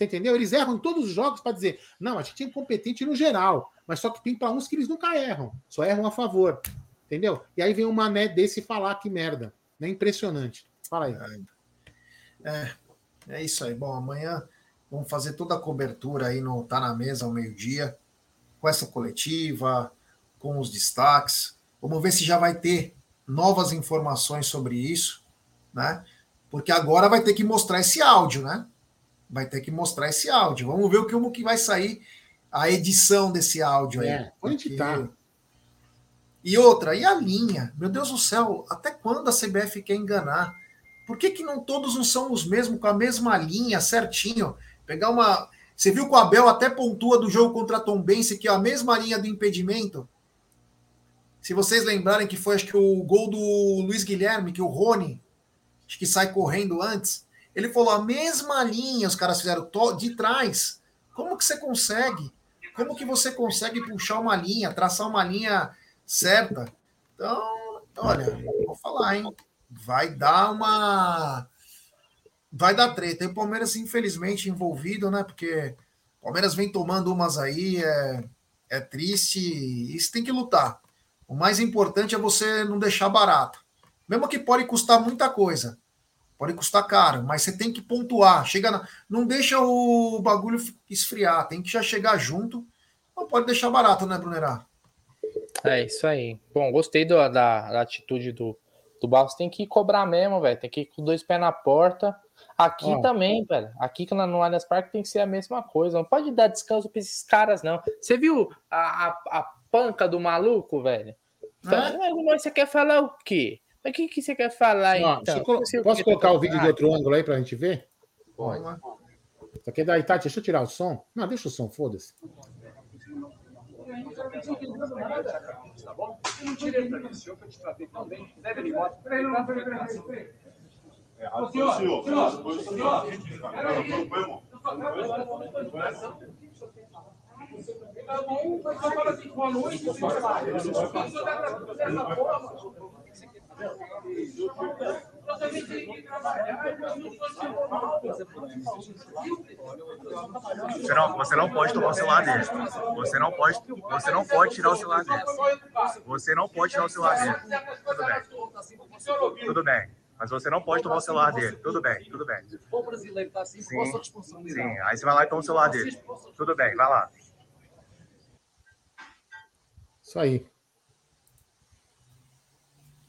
Você entendeu? Eles erram em todos os jogos para dizer, não, a gente é incompetente no geral. Mas só que tem para uns que eles nunca erram. Só erram a favor. Entendeu? E aí vem um mané desse falar que merda. É impressionante. Fala aí. É, é isso aí. Bom, amanhã vamos fazer toda a cobertura aí no Tá na Mesa ao meio-dia, com essa coletiva, com os destaques. Vamos ver se já vai ter novas informações sobre isso, né? Porque agora vai ter que mostrar esse áudio, né? Vai ter que mostrar esse áudio. Vamos ver o que, como que vai sair a edição desse áudio aí. É, onde tá? E outra, e a linha? Meu Deus do céu, até quando a CBF quer enganar? Por que, que não todos não são os mesmos, com a mesma linha, certinho? Pegar uma. Você viu que o Abel até pontua do jogo contra a Tombense, que é a mesma linha do impedimento? Se vocês lembrarem que foi, acho que o gol do Luiz Guilherme, que o Rony, acho que sai correndo antes, ele falou a mesma linha, os caras fizeram de trás. Como que você consegue? Como que você consegue puxar uma linha, traçar uma linha certa? Então, olha, vou falar, hein? Vai dar uma. Vai dar treta. E o Palmeiras, infelizmente, envolvido, né? Porque o Palmeiras vem tomando umas aí, é, é triste. Isso tem que lutar. O mais importante é você não deixar barato. Mesmo que pode custar muita coisa. Pode custar caro, mas você tem que pontuar. Chega na... Não deixa o bagulho esfriar, tem que já chegar junto. Não pode deixar barato, né, Brunerá? É isso aí. Bom, gostei do, da, da atitude do, do Barros. Tem que cobrar mesmo, velho. Tem que ir com dois pés na porta. Aqui também, velho. Aqui no Allianz Parque tem que ser a mesma coisa. Não pode dar descanso para esses caras, não. Você viu a, a, a panca do maluco, velho? É? Você quer falar o quê? Mas o que, que você quer falar aí? Então? Posso colocar o vídeo de outro ângulo aí para a gente ver? Pode. Isso aqui é da Itati. Deixa eu tirar o som. Não, deixa o som, foda-se. Tá bom? Eu não tirei para o senhor, que eu te tratei tão bem. Leve ele embora. Peraí, não, peraí, peraí, peraí. É, senhor, senhor, senhor, senhor, peraí. Tá bom, mas você fala assim, boa noite, você vai. Se você dessa forma, Você não, você não pode tomar o celular dele. Você não pode, você não pode tirar o celular dele. Você não pode tirar o celular dele. Tudo bem. Tudo bem. Mas você não pode tomar o celular dele. Tudo bem, tudo bem. O brasileiro assim, sim, sim. Aí você vai lá e toma o celular dele. Tudo bem, vai lá. Isso aí.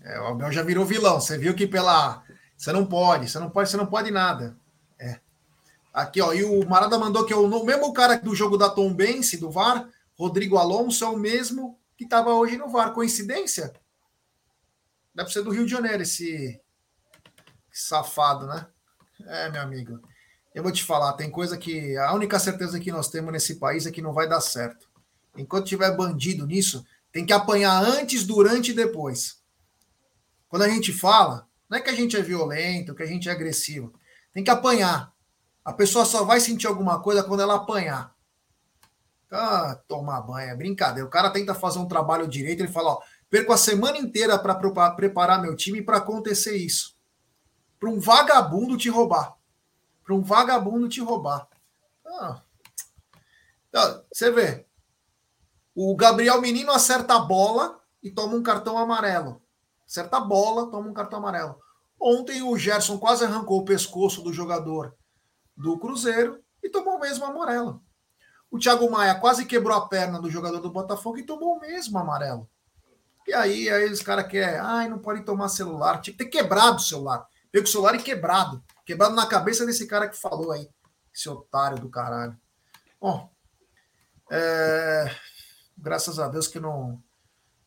É, o Abel já virou vilão. Você viu que pela. Você não pode, você não pode, você não pode nada. É. Aqui, ó, e o Marada mandou que é o mesmo cara do jogo da Tom Bense, do VAR, Rodrigo Alonso, é o mesmo que estava hoje no VAR. Coincidência? Deve ser do Rio de Janeiro, esse safado, né? É, meu amigo. Eu vou te falar, tem coisa que. A única certeza que nós temos nesse país é que não vai dar certo. Enquanto tiver bandido nisso, tem que apanhar antes, durante e depois. Quando a gente fala, não é que a gente é violento, que a gente é agressivo. Tem que apanhar. A pessoa só vai sentir alguma coisa quando ela apanhar. Ah, tomar banho, é brincadeira. O cara tenta fazer um trabalho direito, ele fala, ó, perco a semana inteira para preparar meu time para acontecer isso. Para um vagabundo te roubar. Para um vagabundo te roubar. Ah. Então, você vê, o Gabriel Menino acerta a bola e toma um cartão amarelo. Acerta a bola, toma um cartão amarelo. Ontem o Gerson quase arrancou o pescoço do jogador do Cruzeiro e tomou o mesmo amarelo. O Thiago Maia quase quebrou a perna do jogador do Botafogo e tomou o mesmo amarelo. E aí, aí os caras querem, ai, não pode tomar celular. Tinha que ter quebrado o celular. Pego o celular e quebrado. Quebrado na cabeça desse cara que falou aí. Esse otário do caralho. Bom, é, graças a Deus que não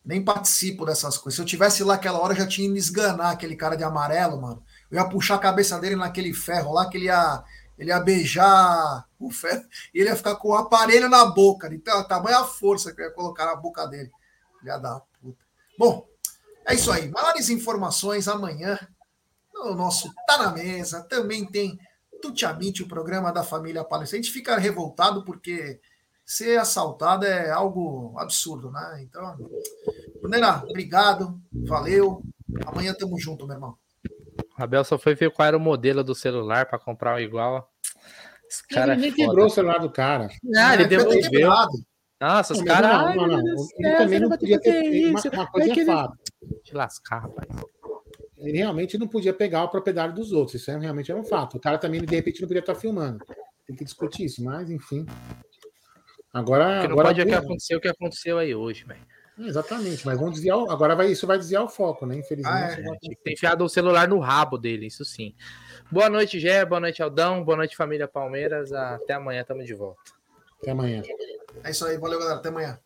nem participo dessas coisas. Se eu tivesse lá aquela hora, eu já tinha ido esganar aquele cara de amarelo, mano. Eu ia puxar a cabeça dele naquele ferro lá, que ele ia, ele ia beijar o ferro e ele ia ficar com o aparelho na boca. Então, tamanha força que eu ia colocar na boca dele. Ia dar puta. Bom, é isso aí. Maiores informações amanhã no nosso Tá na Mesa. Também tem Tutiamite, o programa da família Palestina. A gente fica revoltado porque ser assaltado é algo absurdo, né? Então, Brunera, obrigado, valeu. Amanhã tamo junto, meu irmão. Abel só foi ver qual era o modelo do celular para comprar um igual. Esse cara ele é nem quebrou o celular do cara. Ah, ele devolveu. Nossa, os caras. Não, não, não, não. Ele também não podia ter isso. Uma, uma coisa é fato. Te lascar, rapaz. Ele realmente não podia pegar a propriedade dos outros. Isso é, realmente é um fato. O cara também, de repente, não podia estar filmando. Tem que discutir isso, mas enfim. Agora. Porque não agora pode tem... acontecer o que aconteceu aí hoje, velho. Exatamente, mas vamos desviar. Agora vai, isso vai desviar o foco, né? Infelizmente. Ah, é. Que ter enfiado o celular no rabo dele, isso sim. Boa noite, Gé. Boa noite, Aldão. Boa noite, família Palmeiras. Até amanhã, tamo de volta. Até amanhã. É isso aí, valeu, galera. Até amanhã.